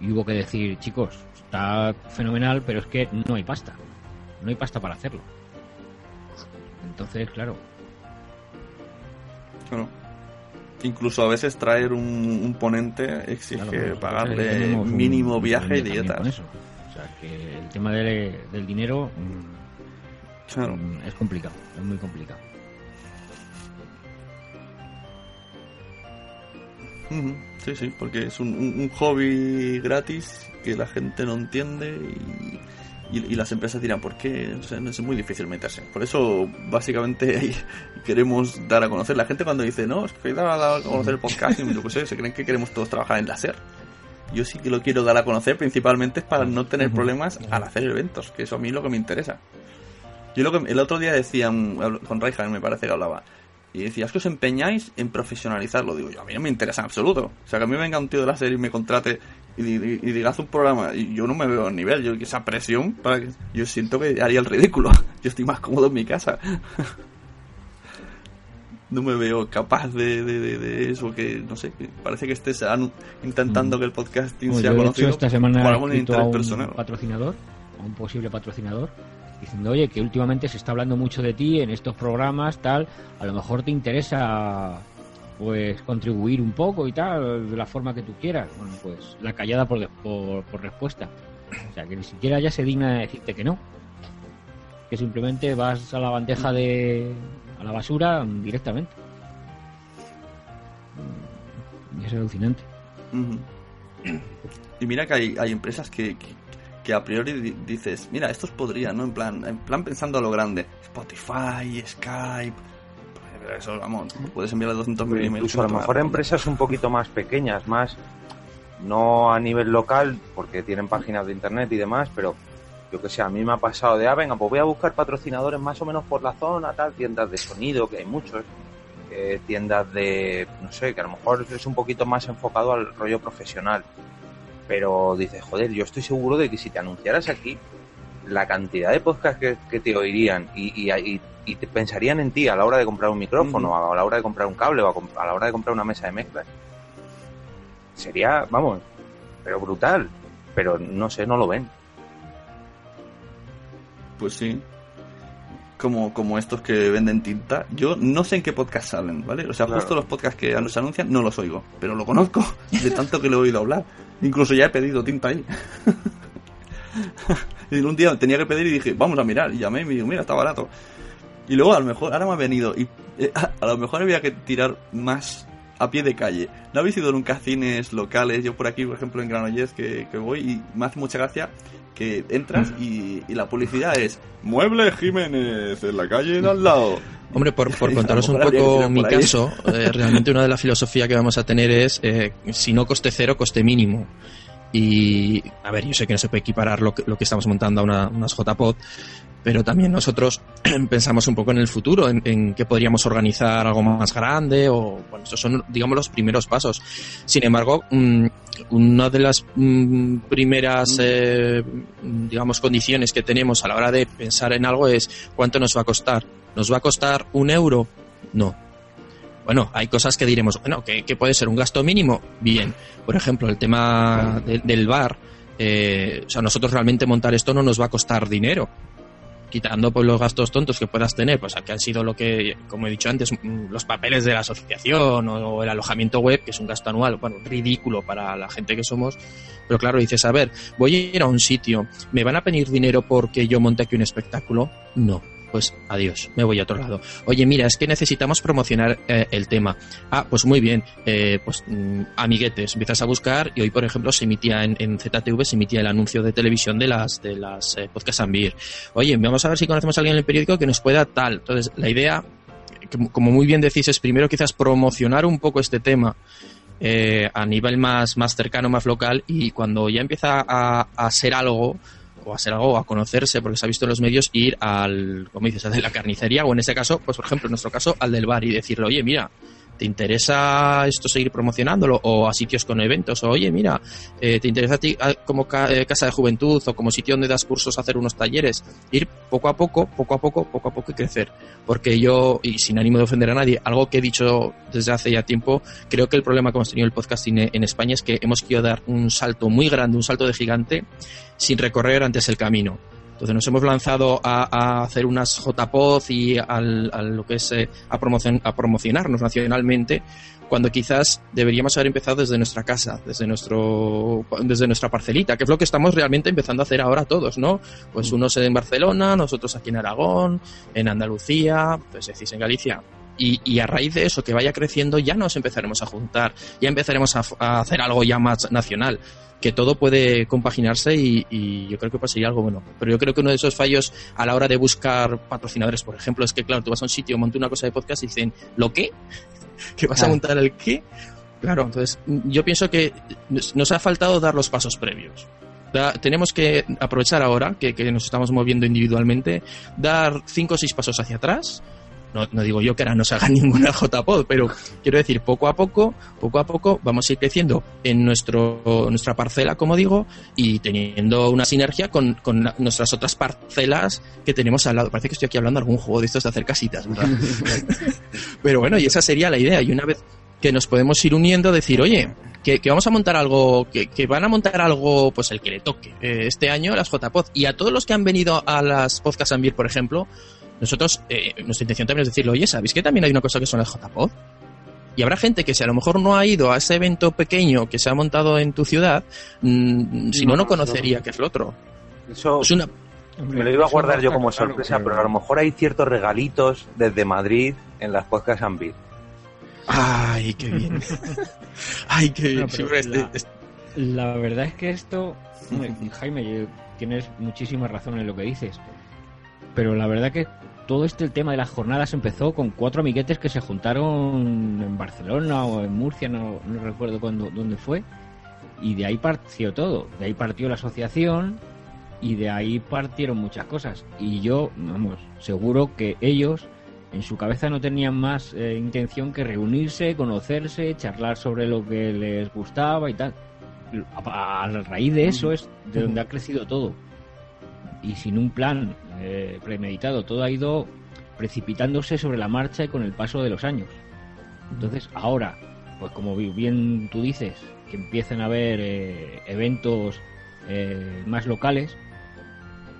y hubo que decir, chicos, está fenomenal, pero es que no hay pasta. No hay pasta para hacerlo. Entonces, claro, Claro. Incluso a veces traer un, un ponente exige Claro, pagarle mínimo un viaje y dietas. O sea, que el tema de- del dinero mm, Claro. mm, es complicado, es muy complicado. Sí, sí, porque es un, un- un hobby gratis que la gente no entiende y, y- y las empresas dirán, ¿por qué? O sea, es muy difícil meterse. Por eso, básicamente, ahí queremos dar a conocer. La gente cuando dice, no, es que dar a conocer el podcast, yo qué sé, se creen que queremos todos trabajar en láser. Yo sí que lo quiero dar a conocer, principalmente es para no tener problemas al hacer eventos, que eso a mí es lo que me interesa. Yo lo que el otro día decía con Raihan, me parece que hablaba, y decía, es que os empeñáis en profesionalizarlo. Digo yo, a mí no me interesa en absoluto. O sea, que a mí venga un tío de la serie y me contrate y, y diga, haz un programa, y yo no me veo a nivel. Yo, esa presión, para que, yo siento que haría el ridículo. Yo estoy más cómodo en mi casa. No me veo capaz de, de, de- de eso, que no sé, que parece que estés intentando que el podcasting sea yo, conocido hecho, esta semana por algún escrito a interés un personal. patrocinador, a un posible patrocinador, diciendo, oye, que últimamente se está hablando mucho de ti en estos programas, tal, a lo mejor te interesa pues contribuir un poco y tal, de la forma que tú quieras. Bueno, pues la callada por, por, por respuesta. O sea, que ni siquiera ya se digna de decirte que no. Que simplemente vas a la bandeja de... a la basura mm, directamente. Mm, Y es alucinante. Y mira que hay, hay empresas que, que a priori di- dices, mira, estos podrían, ¿no? En plan, en plan pensando a lo grande. Spotify, Skype. Pero eso, vamos, puedes enviarle 200 mil emails. Incluso a lo mejor empresas un poquito más pequeñas, más no a nivel local, porque tienen páginas de internet y demás, pero yo que sé, a mí me ha pasado de, ah, venga, pues voy a buscar patrocinadores más o menos por la zona, tal, tiendas de sonido, que hay muchos, eh, tiendas de, no sé, que a lo mejor es un poquito más enfocado al rollo profesional. Pero dices, joder, yo estoy seguro de que si te anunciaras aquí, la cantidad de podcasts que, que te oirían y, y, y- y te pensarían en ti a la hora de comprar un micrófono, a la hora de comprar un cable o a, la hora de comprar una mesa de mezclas, sería, vamos, pero brutal. Pero no sé, no lo ven. Pues sí. como, como estos que venden tinta, yo no sé en qué podcast salen, ¿vale? O sea, Claro. justo los podcasts que nos anuncian no los oigo, pero lo conozco de tanto que lo he oído hablar. Incluso ya he pedido tinta ahí. y un día tenía que pedir y dije, vamos a mirar. Y llamé y me dijo, mira, está barato. Y luego a lo mejor, ahora me ha venido, y eh, a lo mejor había que tirar más a pie de calle. ¿No habéis ido nunca a cines locales? Yo por aquí, por ejemplo, en Granollers que, que voy y me hace mucha gracia que entras y, y la publicidad es Mueble Jiménez en la calle de al lado. Hombre, por, por contaros un poco mi caso, eh, realmente una de las filosofías que vamos a tener es, eh, si no coste cero, coste mínimo. Y, a ver, yo sé que no se puede equiparar lo que, lo que estamos montando a una, unas JPod, pero también nosotros pensamos un poco en el futuro, en, en que podríamos organizar algo más grande, o, bueno, estos son, digamos, los primeros pasos. Sin embargo, mm, una de las mm, primeras, eh, digamos, condiciones que tenemos a la hora de pensar en algo es cuánto nos va a costar. ¿Nos va a costar un euro? No. Bueno, hay cosas que diremos, bueno, que, que puede ser un gasto mínimo. Bien. Por ejemplo, el tema de- del bar. eh, o sea, nosotros realmente montar esto no nos va a costar dinero. Quitando pues, los gastos tontos que puedas tener, pues que han sido lo que, como he dicho antes, mm, los papeles de la asociación o el alojamiento web, que es un gasto anual, bueno, ridículo para la gente que somos. Pero claro, dices, a ver, voy a ir a un sitio, ¿me van a pedir dinero porque yo monte aquí un espectáculo? No. Pues adiós, me voy a otro lado. Oye, mira, es que necesitamos promocionar eh, el tema. Ah, pues muy bien, eh, pues mm, amiguetes, empiezas a buscar y hoy, por ejemplo, se emitía en, ZTV, se emitía el anuncio de televisión de las de las eh, beer. Oye, vamos a ver si conocemos a alguien en el periódico que nos pueda tal. Entonces, la idea, como- como muy bien decís, es primero quizás promocionar un poco este tema eh, a nivel más, más cercano, más local, y cuando ya empieza a, a ser algo, o a ser algo, o a conocerse, porque se ha visto en los medios, ir al, como dices, al de la carnicería, o en ese caso, pues por ejemplo, en nuestro caso, al del bar, y decirle, oye, mira, ¿te interesa esto seguir promocionándolo? O a sitios con eventos, o oye, mira, eh, ¿te interesa a ti como ca- eh, casa de juventud o como sitio donde das cursos hacer unos talleres? Ir poco a poco, poco a poco, poco a poco y crecer. Porque yo, y sin ánimo de ofender a nadie, algo que he dicho desde hace ya tiempo, creo que el problema que hemos tenido en el podcasting en España es que hemos querido dar un salto muy grande, un salto de gigante, sin recorrer antes el camino. Entonces nos hemos lanzado a, a hacer unas JPod y al, a lo que es eh, a, promocion- a promocionarnos nacionalmente, cuando quizás deberíamos haber empezado desde nuestra casa, desde nuestro desde nuestra parcelita, que es lo que estamos realmente empezando a hacer ahora todos, ¿no? Pues unos en Barcelona, nosotros aquí en Aragón, en Andalucía, pues decís en Galicia. Y, y a raíz de eso, que vaya creciendo, ya nos empezaremos a juntar, ya empezaremos a, hacer algo ya más nacional, que todo puede compaginarse y, y yo creo que pasaría algo bueno. Pero yo creo que uno de esos fallos a la hora de buscar patrocinadores, por ejemplo, es que, claro, tú vas a un sitio, montas una cosa de podcast y dicen, ¿lo qué? ¿Que vas a Claro. montar el qué? Claro, entonces yo pienso que nos nos ha faltado dar los pasos previos. Da- tenemos que aprovechar ahora que, que nos estamos moviendo individualmente, dar cinco o seis pasos hacia atrás. No, no digo yo que ahora no se haga ninguna JPod, pero quiero decir, poco a poco, poco a poco vamos a ir creciendo en nuestro, nuestra parcela, como digo, y teniendo una sinergia con, con la- nuestras otras parcelas que tenemos al lado. Parece que estoy aquí hablando de algún juego de estos de hacer casitas, ¿verdad? Pero bueno, y esa sería la idea. Y una vez que nos podemos ir uniendo, decir, oye, que, que vamos a montar algo, que, que van a montar algo, pues el que le toque. Eh, este año las JPod. Y a todos los que han venido a las Podcast Ambir, por ejemplo, nosotros, eh, nuestra intención también es decirle, oye, ¿sabéis que también hay una cosa que son las JPod? Y habrá gente que si a lo mejor no ha ido a ese evento pequeño que se ha montado en tu ciudad, mm, si no, No, no no. conocería qué es lo otro. Eso Es una, me lo iba a guardar yo como claro, sorpresa, pero- pero a lo mejor hay ciertos regalitos desde Madrid en las podcasts Ambit. Ay, qué bien. Ay, qué bien. No, este- la- este- La verdad es que esto, Jaime, yo- tienes muchísima razón en lo que dices. Pero la verdad que todo este el tema de las jornadas empezó con cuatro amiguetes que se juntaron en Barcelona o en Murcia, no, no recuerdo cuándo, dónde fue. Y de ahí partió todo. De ahí partió la asociación y de ahí partieron muchas cosas. Y yo, vamos, seguro que ellos en su cabeza no tenían más eh, intención que reunirse, conocerse, charlar sobre lo que les gustaba y tal. A, a raíz de eso es de donde ha crecido todo. Y sin un plan eh, premeditado, todo ha ido precipitándose sobre la marcha y con el paso de los años. Entonces, ahora, pues como bi- bien tú dices, que empiecen a haber eh, eventos eh, más locales,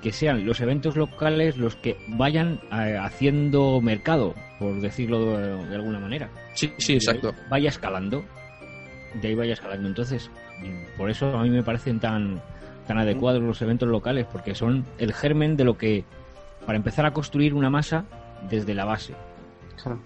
que sean los eventos locales los que vayan eh, haciendo mercado, por decirlo de, de alguna manera. Sí, sí, exacto. Vaya escalando. De ahí vaya escalando. Entonces, por eso a mí me parecen tan, tan adecuados los eventos locales, porque son el germen de lo que, para empezar a construir una masa desde la base. Claro.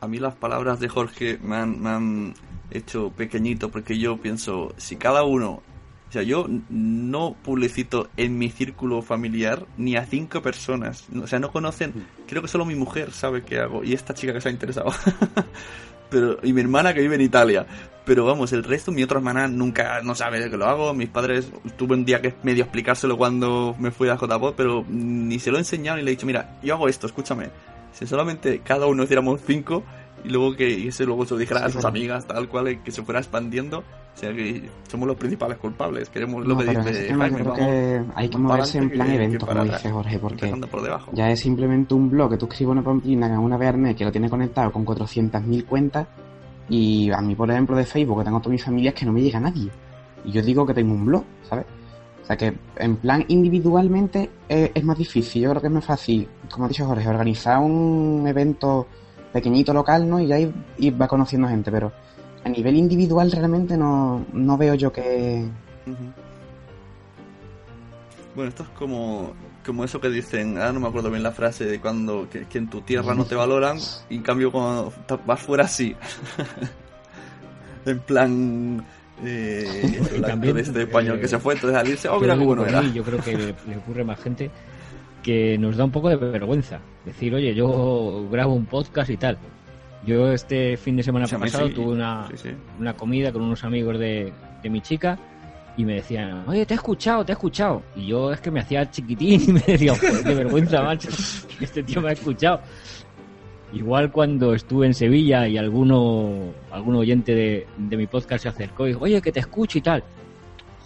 A mí las palabras de Jorge me han, me han hecho pequeñito porque yo pienso, si cada uno, o sea, yo no publicito en mi círculo familiar ni a cinco personas, o sea, no conocen, creo que solo mi mujer sabe qué hago y esta chica que se ha interesado. pero y mi hermana que vive en Italia. Pero vamos, el resto, mi otra hermana nunca no sabe de que lo hago. Mis padres, tuve un día que medio explicárselo cuando me fui a JPod, pero ni se lo he enseñado ni le he dicho, mira, yo hago esto, escúchame. Si solamente cada uno hiciéramos cinco y luego que ese luego se lo dijera a sus amigas, tal cual, y que se fuera expandiendo, o sea que somos los principales culpables. Queremos lo No, que dice Jaime, creo que hay que moverse en plan que- evento, como dice Jorge, porque por ya es simplemente un blog que tú escribes una pamplina en una VRM que lo tiene conectado con 400.000 cuentas y a mí, por ejemplo, de Facebook, que tengo toda mi familia, es que no me llega nadie. Y yo digo que tengo un blog, ¿sabes? O sea que en plan individualmente eh, es más difícil. Yo creo que es más fácil, como ha dicho Jorge, organizar un evento pequeñito local, ¿no? Y ya ir, ir va conociendo gente, pero a nivel individual realmente no, no veo yo que... Bueno, esto es como, como eso que dicen, ah, no me acuerdo bien la frase de cuando que, que en tu tierra no te valoran y en cambio cuando vas fuera sí. en plan, eh, el actor También, este español eh, que se fue, entonces al irse, oh, mira qué bueno era. mí, yo creo que le, le ocurre más gente que nos da un poco de vergüenza. Decir, oye, yo grabo un podcast y tal. Yo este fin de semana mí pasado sí. tuve una, Sí, sí. una comida con unos amigos de, de mi chica y me decían, oye, te he escuchado, te he escuchado. Y yo es que me hacía chiquitín y me decía, joder, qué vergüenza, macho, este tío me ha escuchado. Igual cuando estuve en Sevilla y alguno, algún oyente de, de mi podcast se acercó y dijo, oye, que te escucho y tal.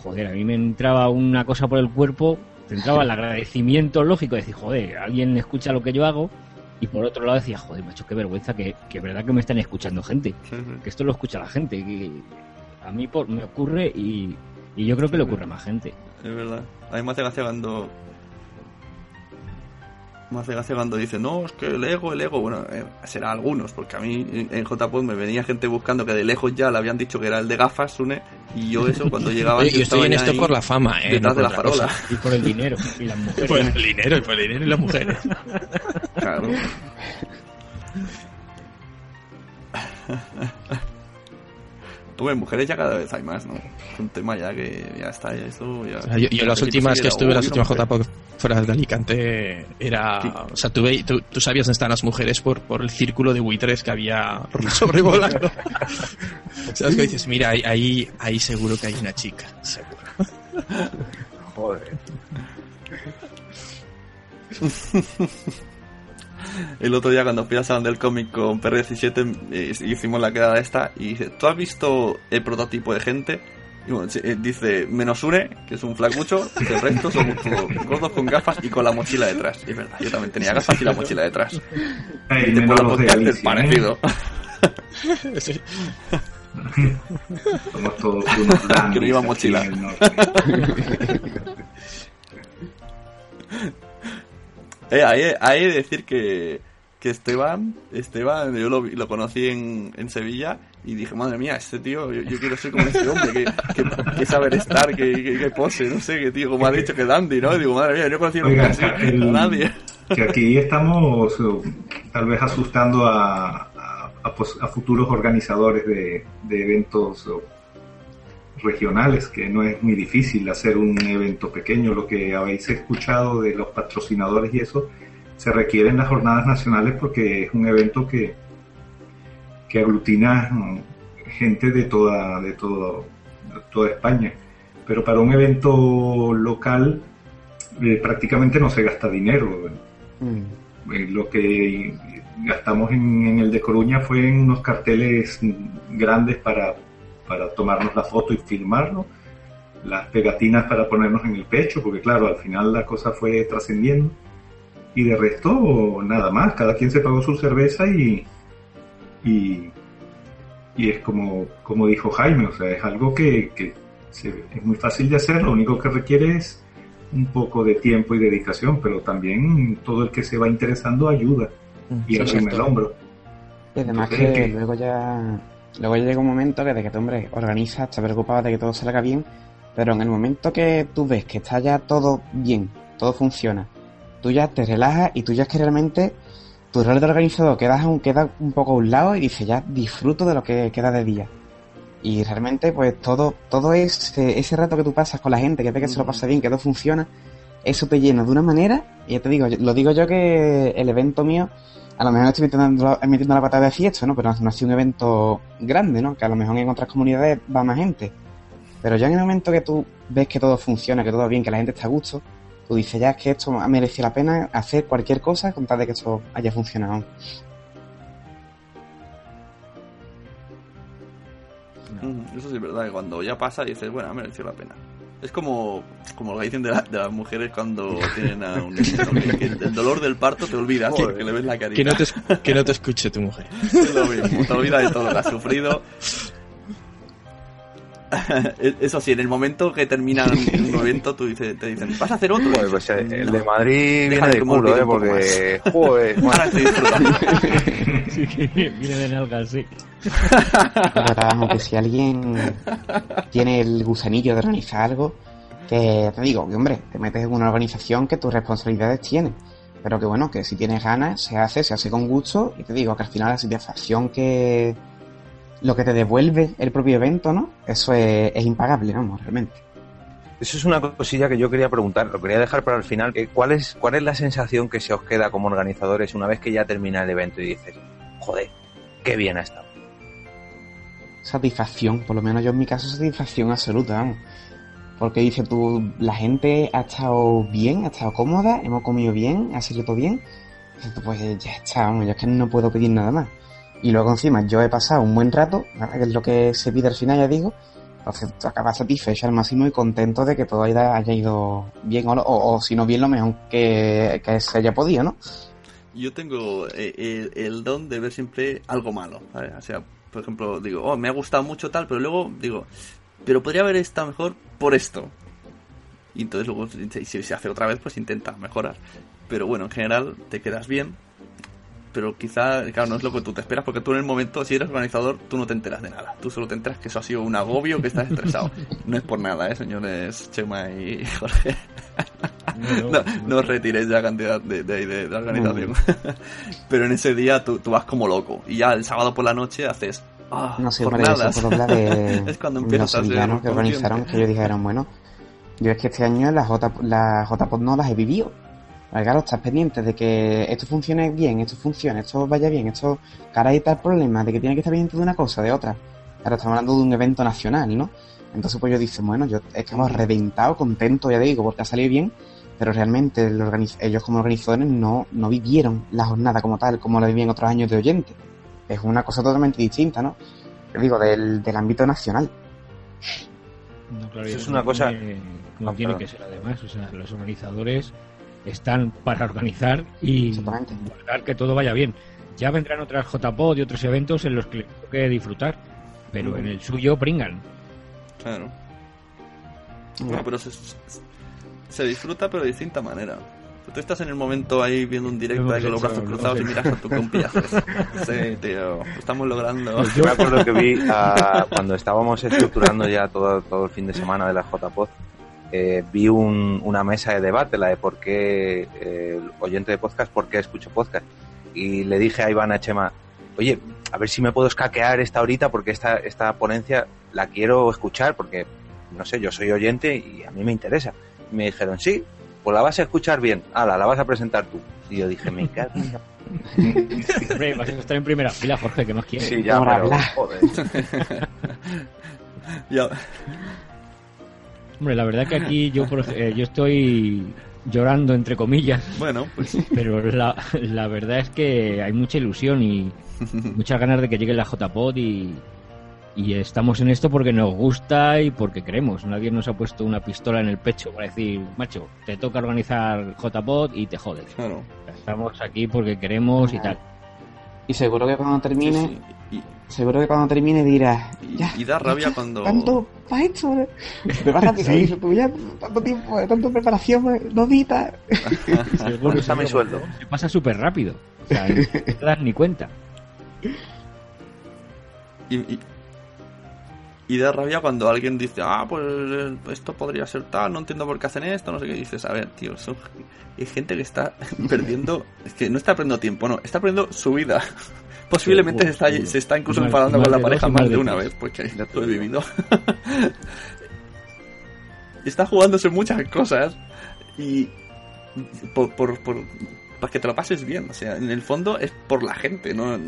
Joder, a mí me entraba una cosa por el cuerpo, te entraba el agradecimiento lógico de decir, joder, alguien escucha lo que yo hago. Y por otro lado decía, joder, macho, qué vergüenza que, que verdad que me están escuchando gente. Que esto lo escucha la gente. Que a mí por, me ocurre y, y yo creo que le ocurre a más gente. Es verdad. A mí me hace gracia cuando. Me hace gracia cuando dice, no, es que el ego, el ego. Bueno, eh, será algunos, porque a mí en en JPod me venía gente buscando que de lejos ya le habían dicho que era el de gafas, Sune. Y yo, eso, cuando llegaba. Oye, yo estoy en esto por la fama, ¿eh? Detrás no de la farola. Y por el dinero y las mujeres. Por el dinero, y por el dinero y las mujeres. Claro. Hombre, mujeres ya cada vez hay más, ¿no? Es un tema ya que ya está, ya eso ya... O sea, yo, yo las últimas que estuve, las "Uy, últimas una mujer". JPOC fuera de Alicante, era. Sí. O sea, tú, tú, tú sabías dónde están las mujeres por, por el círculo de buitres que había sobrevolando. ¿Sabes que dices? Mira, ahí, ahí, ahí seguro que hay una chica. Seguro. Joder. El otro día cuando fui al salón del cómic con PR17 eh, hicimos la quedada esta y dice, ¿tú has visto el prototipo de gente? Y bueno, eh, dice, menos Une, que es un flacucho, y el resto son todos gordos con gafas y con la mochila detrás. Y es verdad, yo también tenía gafas y la mochila detrás. Y te de podcast ¿eh? parecido. Sí. Somos todos unos Que no dandies mochila. Eh, hay de decir que, que Esteban, Esteban, yo lo, lo conocí en, en Sevilla y dije, madre mía, este tío, yo, yo quiero ser como este hombre, que, que, que saber estar, que, que, que pose, no sé, que tío, como ha dicho que Dandy, ¿no? Y digo, madre mía, yo conocido Oiga, así el- a nadie. que aquí estamos eh, tal vez asustando a, a- a a futuros organizadores de, de eventos regionales, que no es muy difícil hacer un evento pequeño. Lo que habéis escuchado de los patrocinadores y eso, se requiere en las jornadas nacionales porque es un evento que, que aglutina mm, gente de toda, de todo, de toda España. Pero para un evento local eh, prácticamente no se gasta dinero. Mm. Eh, lo que gastamos en, en el de Coruña fue en unos carteles grandes para, para tomarnos la foto y filmarlo, las pegatinas para ponernos en el pecho, porque claro, al final la cosa fue trascendiendo. Y de resto, nada más, cada quien se pagó su cerveza y, y, y es como, como dijo Jaime, o sea, es algo que, que, se- es muy fácil de hacer, lo único que requiere es un poco de tiempo y dedicación, pero también todo el que se va interesando ayuda y Sí, arrima el hombro. Y además Entonces, que que- luego ya luego llega un momento que de que tú, hombre, organizas, estás preocupado de que todo salga bien, pero en el momento que tú ves que está ya todo bien, todo funciona, tú ya te relajas y tú ya es que realmente tu rol de organizador queda un, queda un poco a un lado y dices ya disfruto de lo que queda de día. Y realmente pues todo, todo ese, ese rato que tú pasas con la gente, que ve que se lo pasa bien, que todo funciona, eso te llena de una manera, y ya te digo, lo digo yo que el evento mío, a lo mejor estoy metiendo, metiendo la patada de fiesta, ¿no? Pero no ha sido un evento grande, ¿no? Que a lo mejor en otras comunidades va más gente. Pero ya en el momento que tú ves que todo funciona, que todo va bien, que la gente está a gusto, tú dices ya es que esto ha merecido la pena hacer cualquier cosa con tal de que esto haya funcionado. Mm, Eso sí es verdad, que cuando ya pasa dices, bueno, ha merecido la pena. Es como, como lo que dicen de, la- de las mujeres cuando tienen a un niño, que, que el dolor del parto te olvidas, Joder. porque le ves la carita. Que no, te, que no te escuche tu mujer. Es lo mismo, te olvidas de todo lo que has sufrido. Eso sí, en el momento que termina un evento, tú dices, te dicen, ¿vas a hacer otro? Pues, eh, el de Madrid Deja viene de que culo, ¿eh? Porque, joder, bueno. Ahora estoy disfrutando. Sí, que viene de nalgas, sí. Verdad, aunque si alguien tiene el gusanillo de organizar algo, que te digo, que hombre, te metes en una organización que tus responsabilidades tiene. Pero que bueno, que si tienes ganas, se hace, se hace con gusto, y te digo que al final la satisfacción que lo que te devuelve el propio evento, ¿no? Eso es, es impagable, vamos, realmente. Eso es una cosilla que yo quería preguntar, lo quería dejar para el final. ¿Cuál es, ¿Cuál es la sensación que se os queda como organizadores una vez que ya termina el evento y dices, joder, qué bien ha estado? satisfacción, por lo menos yo en mi caso satisfacción absoluta, vamos. Porque dice tú, la gente ha estado bien, ha estado cómoda, hemos comido bien, ha salido todo bien. Tú, Pues ya está, vamos, yo es que no puedo pedir nada más. Y luego encima yo he pasado un buen rato, que es lo que se pide al final, ya digo. Entonces tú acabas satisfecho al máximo y contento de que todo haya, haya ido bien o, o, o si no bien lo mejor que, que se haya podido, ¿no? Yo tengo eh, el, el don de ver siempre algo malo. ¿vale? O sea, por ejemplo, digo, oh, me ha gustado mucho tal, pero luego digo, pero podría haber estado mejor por esto. Y entonces luego, si se hace otra vez, pues intenta mejorar. Pero bueno, en general te quedas bien. Pero quizá, claro, no es lo que tú te esperas, porque tú en el momento, si eres organizador, tú no te enteras de nada. Tú solo te enteras que eso ha sido un agobio, que estás estresado. No es por nada, ¿eh, señores Chema y Jorge? No, no os retiréis la cantidad de, de, de- organización. Pero en ese día tú, tú vas como loco. Y ya el sábado por la noche haces. Ah, No sé, jornadas. eso por hablar de es cuando los sevillanos que organizaron, que ellos dijeron, bueno, yo es que este año las J, las JPOD no las he vivido. Claro, estás pendiente de que esto funcione bien, esto funcione, esto vaya bien, esto, ahora hay tal problema, de que tiene que estar pendiente de una cosa, de otra. Claro, estamos hablando de un evento nacional, ¿no? Entonces pues yo dicen, bueno, yo es que hemos reventado, contento, ya digo, porque ha salido bien, pero realmente el organiz- ellos como organizadores no, no vivieron la jornada como tal, como la vivían otros años de oyente. Es una cosa totalmente distinta, ¿no? Yo digo, del, del ámbito nacional. No, claro, Eso y es una cosa- tiene- Ah, tiene perdón. que ser además. O sea, los organizadores están para organizar y guardar que todo vaya bien. Ya vendrán otras JPod y otros eventos en los que les toque disfrutar, pero en el suyo pringan. Claro. Bueno, pero se, se disfruta, pero de distinta manera. Tú estás en el momento ahí viendo un directo ahí con los brazos cruzados y miras a tu compi. Sí, tío, lo estamos logrando. Yo me acuerdo que vi a- cuando estábamos estructurando ya todo, todo el fin de semana de la JPod, eh, vi un- una mesa de debate, la de por qué, eh, el oyente de podcast, por qué escucho podcast. Y le dije a Iván a Chema, oye, a ver si me puedo escaquear esta horita porque esta, esta ponencia la quiero escuchar porque, no sé, yo soy oyente y a mí me interesa. Y me dijeron, sí, pues la vas a escuchar bien, ala, la vas a presentar tú. Y yo dije, me cago en la Hombre, vas a estar en primera fila, Jorge, ¿qué más quieres? Sí, ya, pero, joder. Ya. Hombre, la verdad que aquí yo, eh, yo estoy llorando, entre comillas. Bueno, pues. Pero la, la verdad es que hay mucha ilusión y muchas ganas de que llegue la JPod y, y estamos en esto porque nos gusta y porque queremos. Nadie nos ha puesto una pistola en el pecho para decir, macho, te toca organizar JPod y te jodes. Claro. Estamos aquí porque queremos y tal. Y seguro que cuando termine, Sí, sí. Y, seguro que cuando termine dirás, ya. y da rabia cuando... Tanto para esto, ¿eh? me va rápido, Sí. dices tú, ya, tanto tiempo, eh, tanto preparación, eh, no dita. Seguro, ¿Dónde está mi sueldo? Se pasa súper rápido. O sea, no te das ni cuenta. Y, y, y da rabia cuando alguien dice, ah, pues esto podría ser tal, no entiendo por qué hacen esto, no sé qué. Y dices, a ver, tío, son, hay gente que está perdiendo, es que no está perdiendo tiempo, no, está perdiendo su vida. Posiblemente se está, se está incluso enfadando con la pareja más de una vez, porque ya lo he vivido. está jugándose muchas cosas y por, por, por- para que te lo pases bien. O sea, en el fondo es por la gente, no,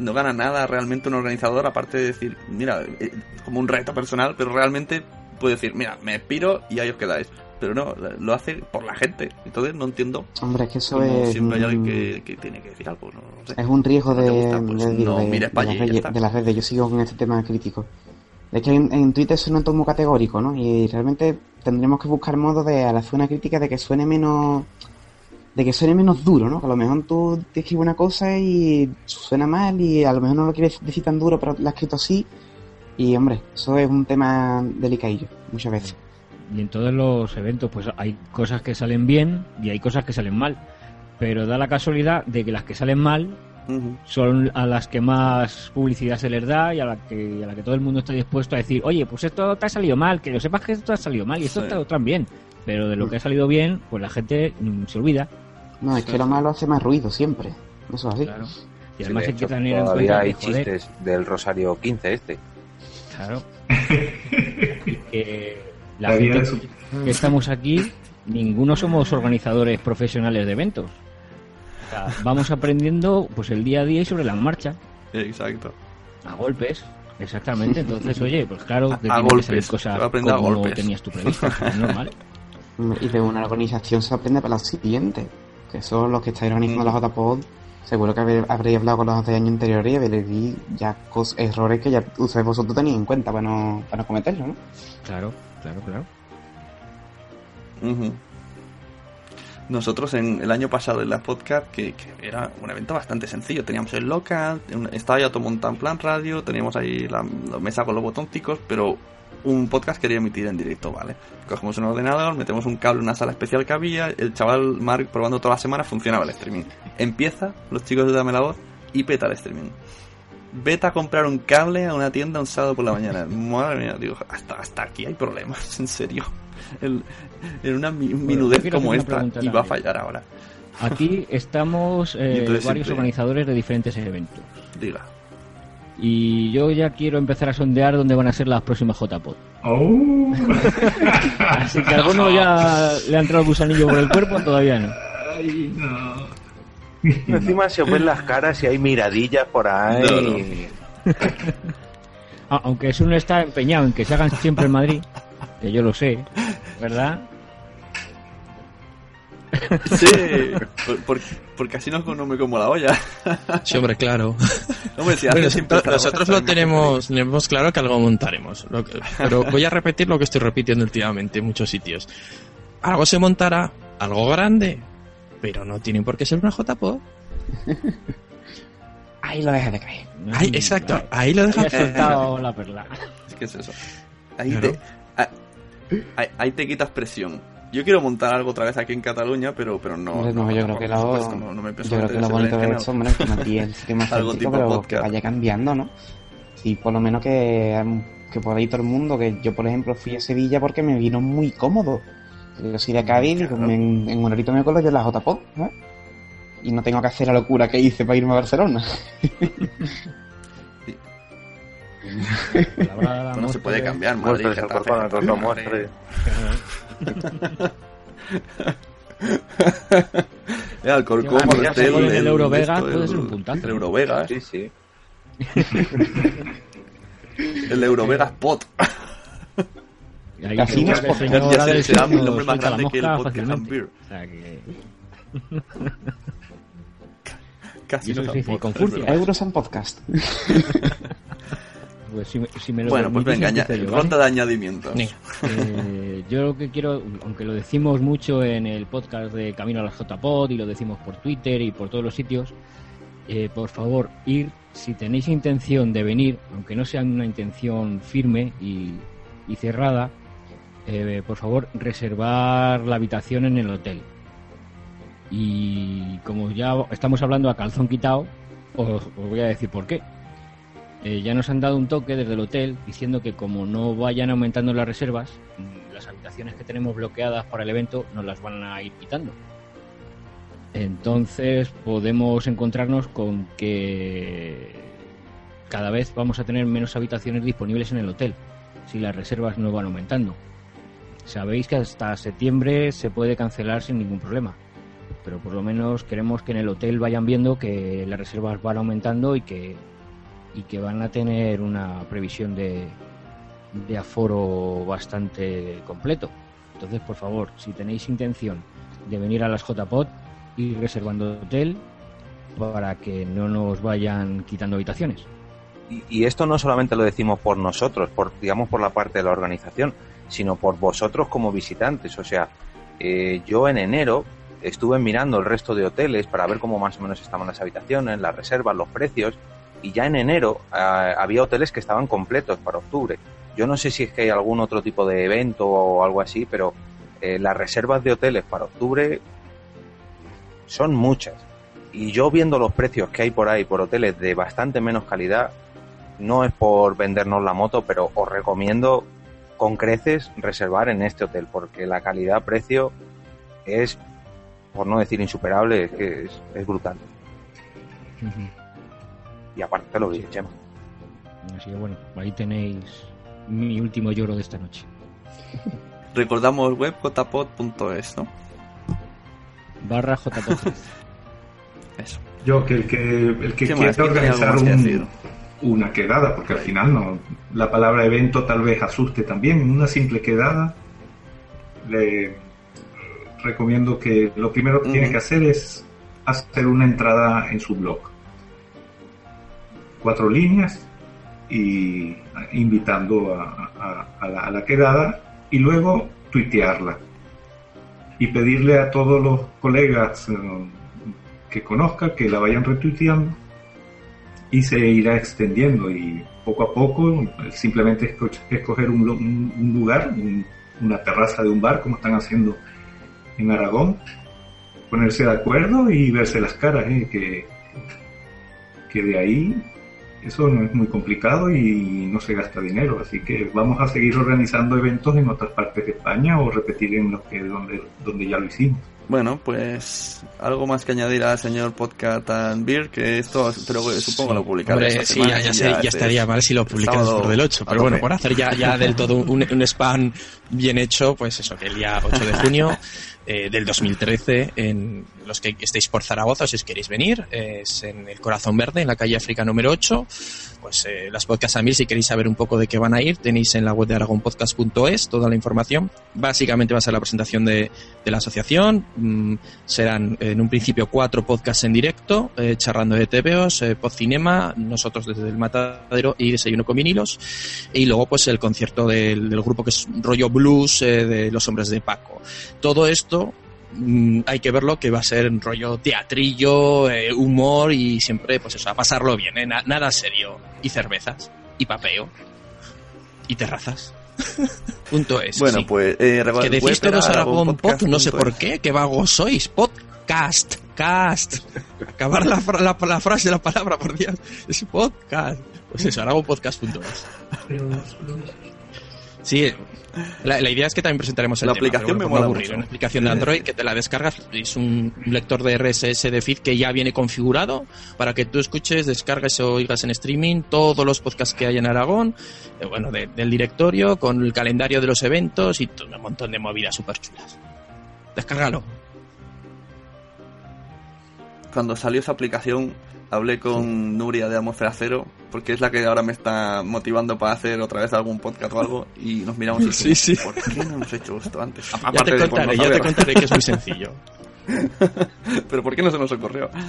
no gana nada realmente un organizador aparte de decir, mira, eh, como un reto personal, pero realmente puede decir, mira, me piro y ahí os quedáis. Pero no, lo hace por la gente. Entonces no entiendo Hombre, es que eso es. siempre hay alguien que, que tiene que decir algo. No, no sé. Es un riesgo ¿No de, te gusta? Pues de- digo, no de- mires de para las redes, está. de las redes. Yo sigo con este tema crítico. Es que en, en Twitter suena todo muy categórico, ¿no? Y realmente tendremos que buscar modos de al hacer una crítica de que suene menos de que suene menos duro, ¿no? Que a lo mejor tú te escribes una cosa y suena mal y a lo mejor no lo quieres decir tan duro, pero la has escrito así. Y hombre, eso es un tema delicadillo, muchas veces. Y en todos los eventos, pues hay cosas que salen bien y hay cosas que salen mal. Pero da la casualidad de que las que salen mal son a las que más publicidad se les da y a la que, a la que todo el mundo está dispuesto a decir, oye, pues esto te ha salido mal, que lo sepas que esto te ha salido mal y esto Sí. te también. Pero de lo que ha salido bien, pues la gente mm, se olvida. No, es que lo malo hace más ruido siempre. Eso es así. Claro. Y Sí, además de hay que hecho, tener en todavía cuenta hay que, joder, chistes del Rosario 15 este. Claro. Que la gente que estamos aquí, ninguno somos organizadores profesionales de eventos. O sea, vamos aprendiendo pues el día a día y sobre la marcha, Exacto. a golpes. Exactamente, entonces, oye, pues claro, que A que golpes, salir se cosas va a como golpes. tenías tú previsto, es normal. Y de una organización se aprende para la siguiente. Que son los que estáis organizando la JPod. Seguro que haber- habréis hablado con los de años anteriores y habréis ya cos- errores que ya ustedes vosotros tenéis en cuenta para no, para no cometerlos, ¿no? Claro, claro, claro. Nosotros en el año pasado en la podcast, que, que era un evento bastante sencillo, teníamos el local, estaba ya todo montado en plan radio, teníamos ahí la, la mesa con los botoncicos, pero un podcast quería emitir en directo, ¿vale? Cogemos un ordenador, metemos un cable en una sala especial que había, el chaval Mark probando toda la semana funcionaba el streaming. Empieza, los chicos de Dame la Voz, y peta el streaming. Vete a comprar un cable a una tienda un sábado por la mañana. Madre mía, digo, hasta, hasta aquí hay problemas, en serio. El- en una mi- minudez como esta, y va a fallar ahora. Aquí estamos eh, varios siempre- organizadores de diferentes eventos. Diga. Y yo ya quiero empezar a sondear dónde van a ser las próximas JPod. Oh. Así que alguno ya le ha entrado el gusanillo por el cuerpo, todavía no. Ay, no. Encima se os ven las caras y hay miradillas por ahí. Ah, Aunque es uno está empeñado en que se hagan siempre en Madrid, que yo lo sé, ¿verdad? Sí, por- por- porque así no, no me como la olla. Sí, hombre, claro. Hombre, si Bueno, haces siempre nosotros, lo tenemos, tenemos claro que algo montaremos. Lo que- pero voy a repetir lo que estoy repitiendo últimamente en muchos sitios. Algo se montará, algo grande, pero no tiene por qué ser una JPO. Ahí lo dejas de. Ahí, exacto, ahí lo dejas. Ya he soltado la perla. Es que es eso. Ahí, Claro. te, ah, ahí, ahí te quitas presión. Yo quiero montar algo otra vez aquí en Cataluña, pero, pero no. Hombre, no, yo creo por que lo, supuesto, no, no me yo creo que lo bonito de esto, hombre, es que es el más Algo tipo pero podcast. que vaya cambiando, ¿no? Sí, por lo menos que, que por ahí todo el mundo, que yo por ejemplo fui a Sevilla porque me vino muy cómodo. Yo soy de Cádiz y Claro. en, en un horito me colo yo en la JPOD, ¿eh? Y no tengo que hacer la locura que hice para irme a Barcelona. No se puede cambiar, Madrid. Muestres el. El Alcorcón, Martel, en el Eurovegas puede ser un puntazo. El Eurovegas. Sí, sí. El Eurovegas Pot. Ahí Casinos el señor Ya se- Adel se da nos el nombre más grande que el podcast and beer. O sea que- Casi Y eso no se dice tampoco, con es furcia. verdad. Euros and Podcast. pues si si me lo Bueno, pues venga, ronda de añadimientos. Venga. Yo lo que quiero, aunque lo decimos mucho en el podcast de Camino a la JPod y lo decimos por Twitter y por todos los sitios, eh, por favor, ir, si tenéis intención de venir, aunque no sea una intención firme y, cerrada, eh, por favor, reservar la habitación en el hotel. Y como ya estamos hablando a calzón quitado, os, voy a decir por qué. Eh, ya nos han dado un toque desde el hotel diciendo que como no vayan aumentando las reservas, las habitaciones que tenemos bloqueadas para el evento nos las van a ir quitando. Entonces podemos encontrarnos con que cada vez vamos a tener menos habitaciones disponibles en el hotel si las reservas no van aumentando. Sabéis que hasta septiembre se puede cancelar sin ningún problema, pero por lo menos queremos que en el hotel vayan viendo que las reservas van aumentando y que y que van a tener una previsión de, de aforo bastante completo. Entonces, por favor, si tenéis intención de venir a las JPOT, ir reservando hotel para que no nos vayan quitando habitaciones. Y, esto no solamente lo decimos por nosotros, por digamos por la parte de la organización, sino por vosotros como visitantes. O sea, eh, yo en enero estuve mirando el resto de hoteles para ver cómo más o menos estaban las habitaciones, las reservas, los precios, y ya en enero ah, había hoteles que estaban completos para octubre. Yo no sé si es que hay algún otro tipo de evento o algo así, pero eh, las reservas de hoteles para octubre son muchas. Y yo viendo los precios que hay por ahí por hoteles de bastante menos calidad, no es por vendernos la moto, pero os recomiendo con creces reservar en este hotel, porque la calidad-precio es, por no decir insuperable, es que es, es brutal. Y aparte lo vi, Chema. Así que bueno, ahí tenéis mi último lloro de esta noche. Recordamos web jpod.es, ¿no? Barra JPOD. Eso. Yo, que el que, el que ¿Qué quiera organizar un- una quedada, porque al final no, la palabra evento tal vez asuste también, una simple quedada, le recomiendo que lo primero que tiene que hacer es hacer una entrada en su blog. Cuatro líneas y invitando a, a- la, quedada y luego tuitearla y pedirle a todos los colegas eh, que conozca que la vayan retuiteando y se irá extendiendo y poco a poco simplemente esco- escoger un, lu- un- un lugar, un- una terraza de un bar como están haciendo en Aragón, ponerse de acuerdo y verse las caras, ¿eh? que, que de ahí eso no es muy complicado y no se gasta dinero, así que vamos a seguir organizando eventos en otras partes de España o repetir en los que donde, donde ya lo hicimos. Bueno, pues algo más que añadir al señor Podcast and Beer, que esto pero supongo lo publicaré Hombre, esta sí, semana, ya, ya, sé- ya este estaría mal si lo publicas sábado por del 8, a pero bueno, por hacer ya, ya del todo un, un spam bien hecho, pues eso, que el día 8 de junio eh, del 2013, en los que estéis por Zaragoza, si os queréis venir, es en el Corazón Verde, en la calle África número 8, pues eh, las podcasts a mil, si queréis saber un poco de qué van a ir, tenéis en la web de aragonpodcast.es toda la información. Básicamente va a ser la presentación de, la asociación. mm, serán en un principio cuatro podcasts en directo, eh, charlando de TVOs, eh, Podcinema, nosotros desde el Matadero y Desayuno con vinilos. Y luego pues el concierto del, del grupo que es rollo blues eh, de los hombres de Paco. Todo esto mm, hay que verlo que va a ser en rollo teatrillo, eh, humor y siempre, pues eso, a pasarlo bien, ¿eh? Na- nada serio. Y cervezas, y papeo, y terrazas. Punto es. Bueno, sí. pues eh, que decís todos Aragón Pod, no sé por qué, que vagos sois. Podcast, cast. Acabar la, fra- la, la frase, la palabra, por Dios. Es podcast. Pues eso, aragonpodcast.es. Sí, la, la idea es que también presentaremos el La tema, aplicación me mola aburrido. mucho. Una aplicación de Android que te la descargas, es un lector de RSS de feed que ya viene configurado para que tú escuches, descargues o oigas en streaming todos los podcasts que hay en Aragón, eh, bueno, de- del directorio, con el calendario de los eventos y todo un montón de movidas súper chulas. Descárgalo. Cuando salió esa aplicación, hablé con Nuria de Atmósfera Cero, porque es la que ahora me está motivando para hacer otra vez algún podcast o algo, y nos miramos y Sí, sí. ¿por qué no hemos hecho esto antes? Ya Aparte te contaré, ya te contaré que es muy sencillo. Pero ¿por qué no se nos ocurrió?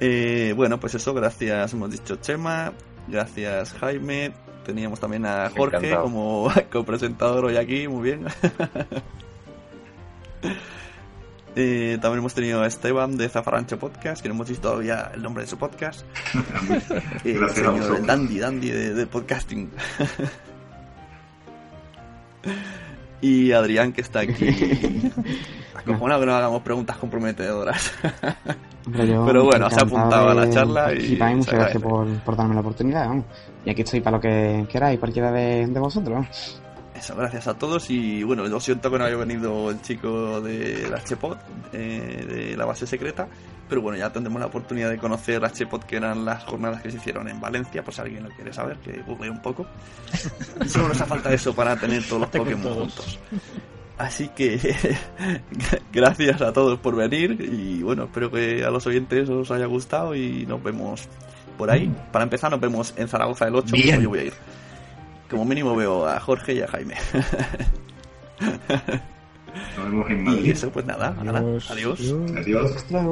Eh, bueno, pues eso, gracias, hemos dicho Chema, gracias Jaime, teníamos también a Jorge Encantado. como copresentador hoy aquí, muy bien. Eh, también hemos tenido a Esteban de Zafarancho Podcast, que no hemos visto todavía el nombre de su podcast. Eh, el Gracias a señor Dandy, Dandy de, de podcasting. y Adrián, que está aquí. Acojonado que no hagamos preguntas comprometedoras. Pero bueno, se ha apuntado a la charla y. se muchas gracias por darme la oportunidad. vamos. Y aquí estoy para lo que queráis, cualquiera de, de vosotros. Eso, gracias a todos y bueno, lo siento que no haya venido el chico de la Chepot, eh, de la base secreta, pero bueno, ya tendremos la oportunidad de conocer la Chepot, que eran las jornadas que se hicieron en Valencia, por si alguien lo quiere saber, que google un poco. Solo nos hace falta eso para tener todos los Pokémon todos. juntos. Así que gracias a todos por venir y bueno, espero que a los oyentes os haya gustado y nos vemos por ahí. Para empezar, nos vemos en Zaragoza el 8, Bien. yo voy a ir. Como mínimo veo a Jorge y a Jaime. Nos vemos en y eso, pues nada, nada. Adiós. Adiós. Adiós. Hasta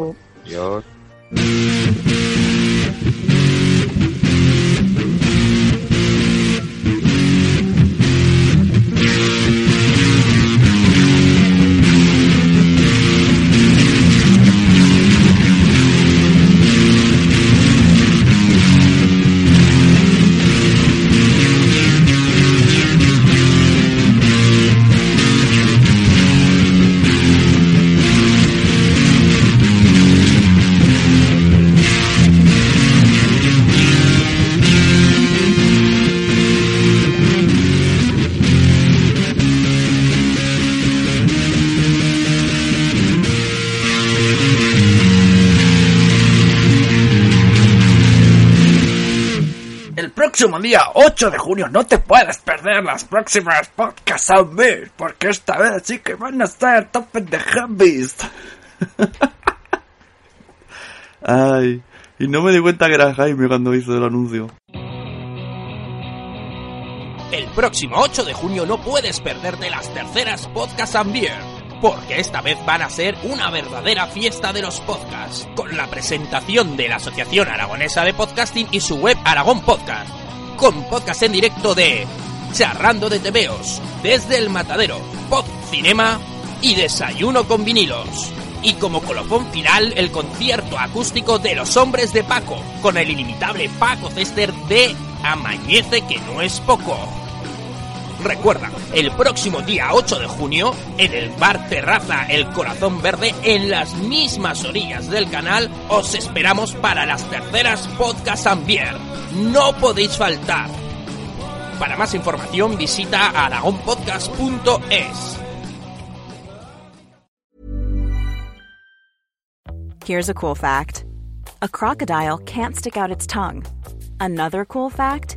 día 8 de junio no te puedes perder las próximas podcasts a mí, porque esta vez sí que van a estar tope de heavies. Ay, y no me di cuenta que era Jaime cuando hizo el anuncio. El próximo 8 de junio no puedes perderte las terceras Podcast and Beer, porque esta vez van a ser una verdadera fiesta de los podcasts, con la presentación de la Asociación Aragonesa de Podcasting y su web Aragón Podcast, con podcast en directo de Charrando de Tebeos, Desde el Matadero, Pod Cinema y Desayuno con vinilos. Y como colofón final, el concierto acústico de Los Hombres de Paco, con el inimitable Paco Cester de Amañece que no es poco. Recuerda, el próximo día 8 de junio, en el bar Terraza El Corazón Verde, en las mismas orillas del canal, os esperamos para las terceras Podcast and Beer. No podéis faltar. Para más información visita aragonpodcast.es. Here's a cool fact a crocodile can't stick out its tongue. Another cool fact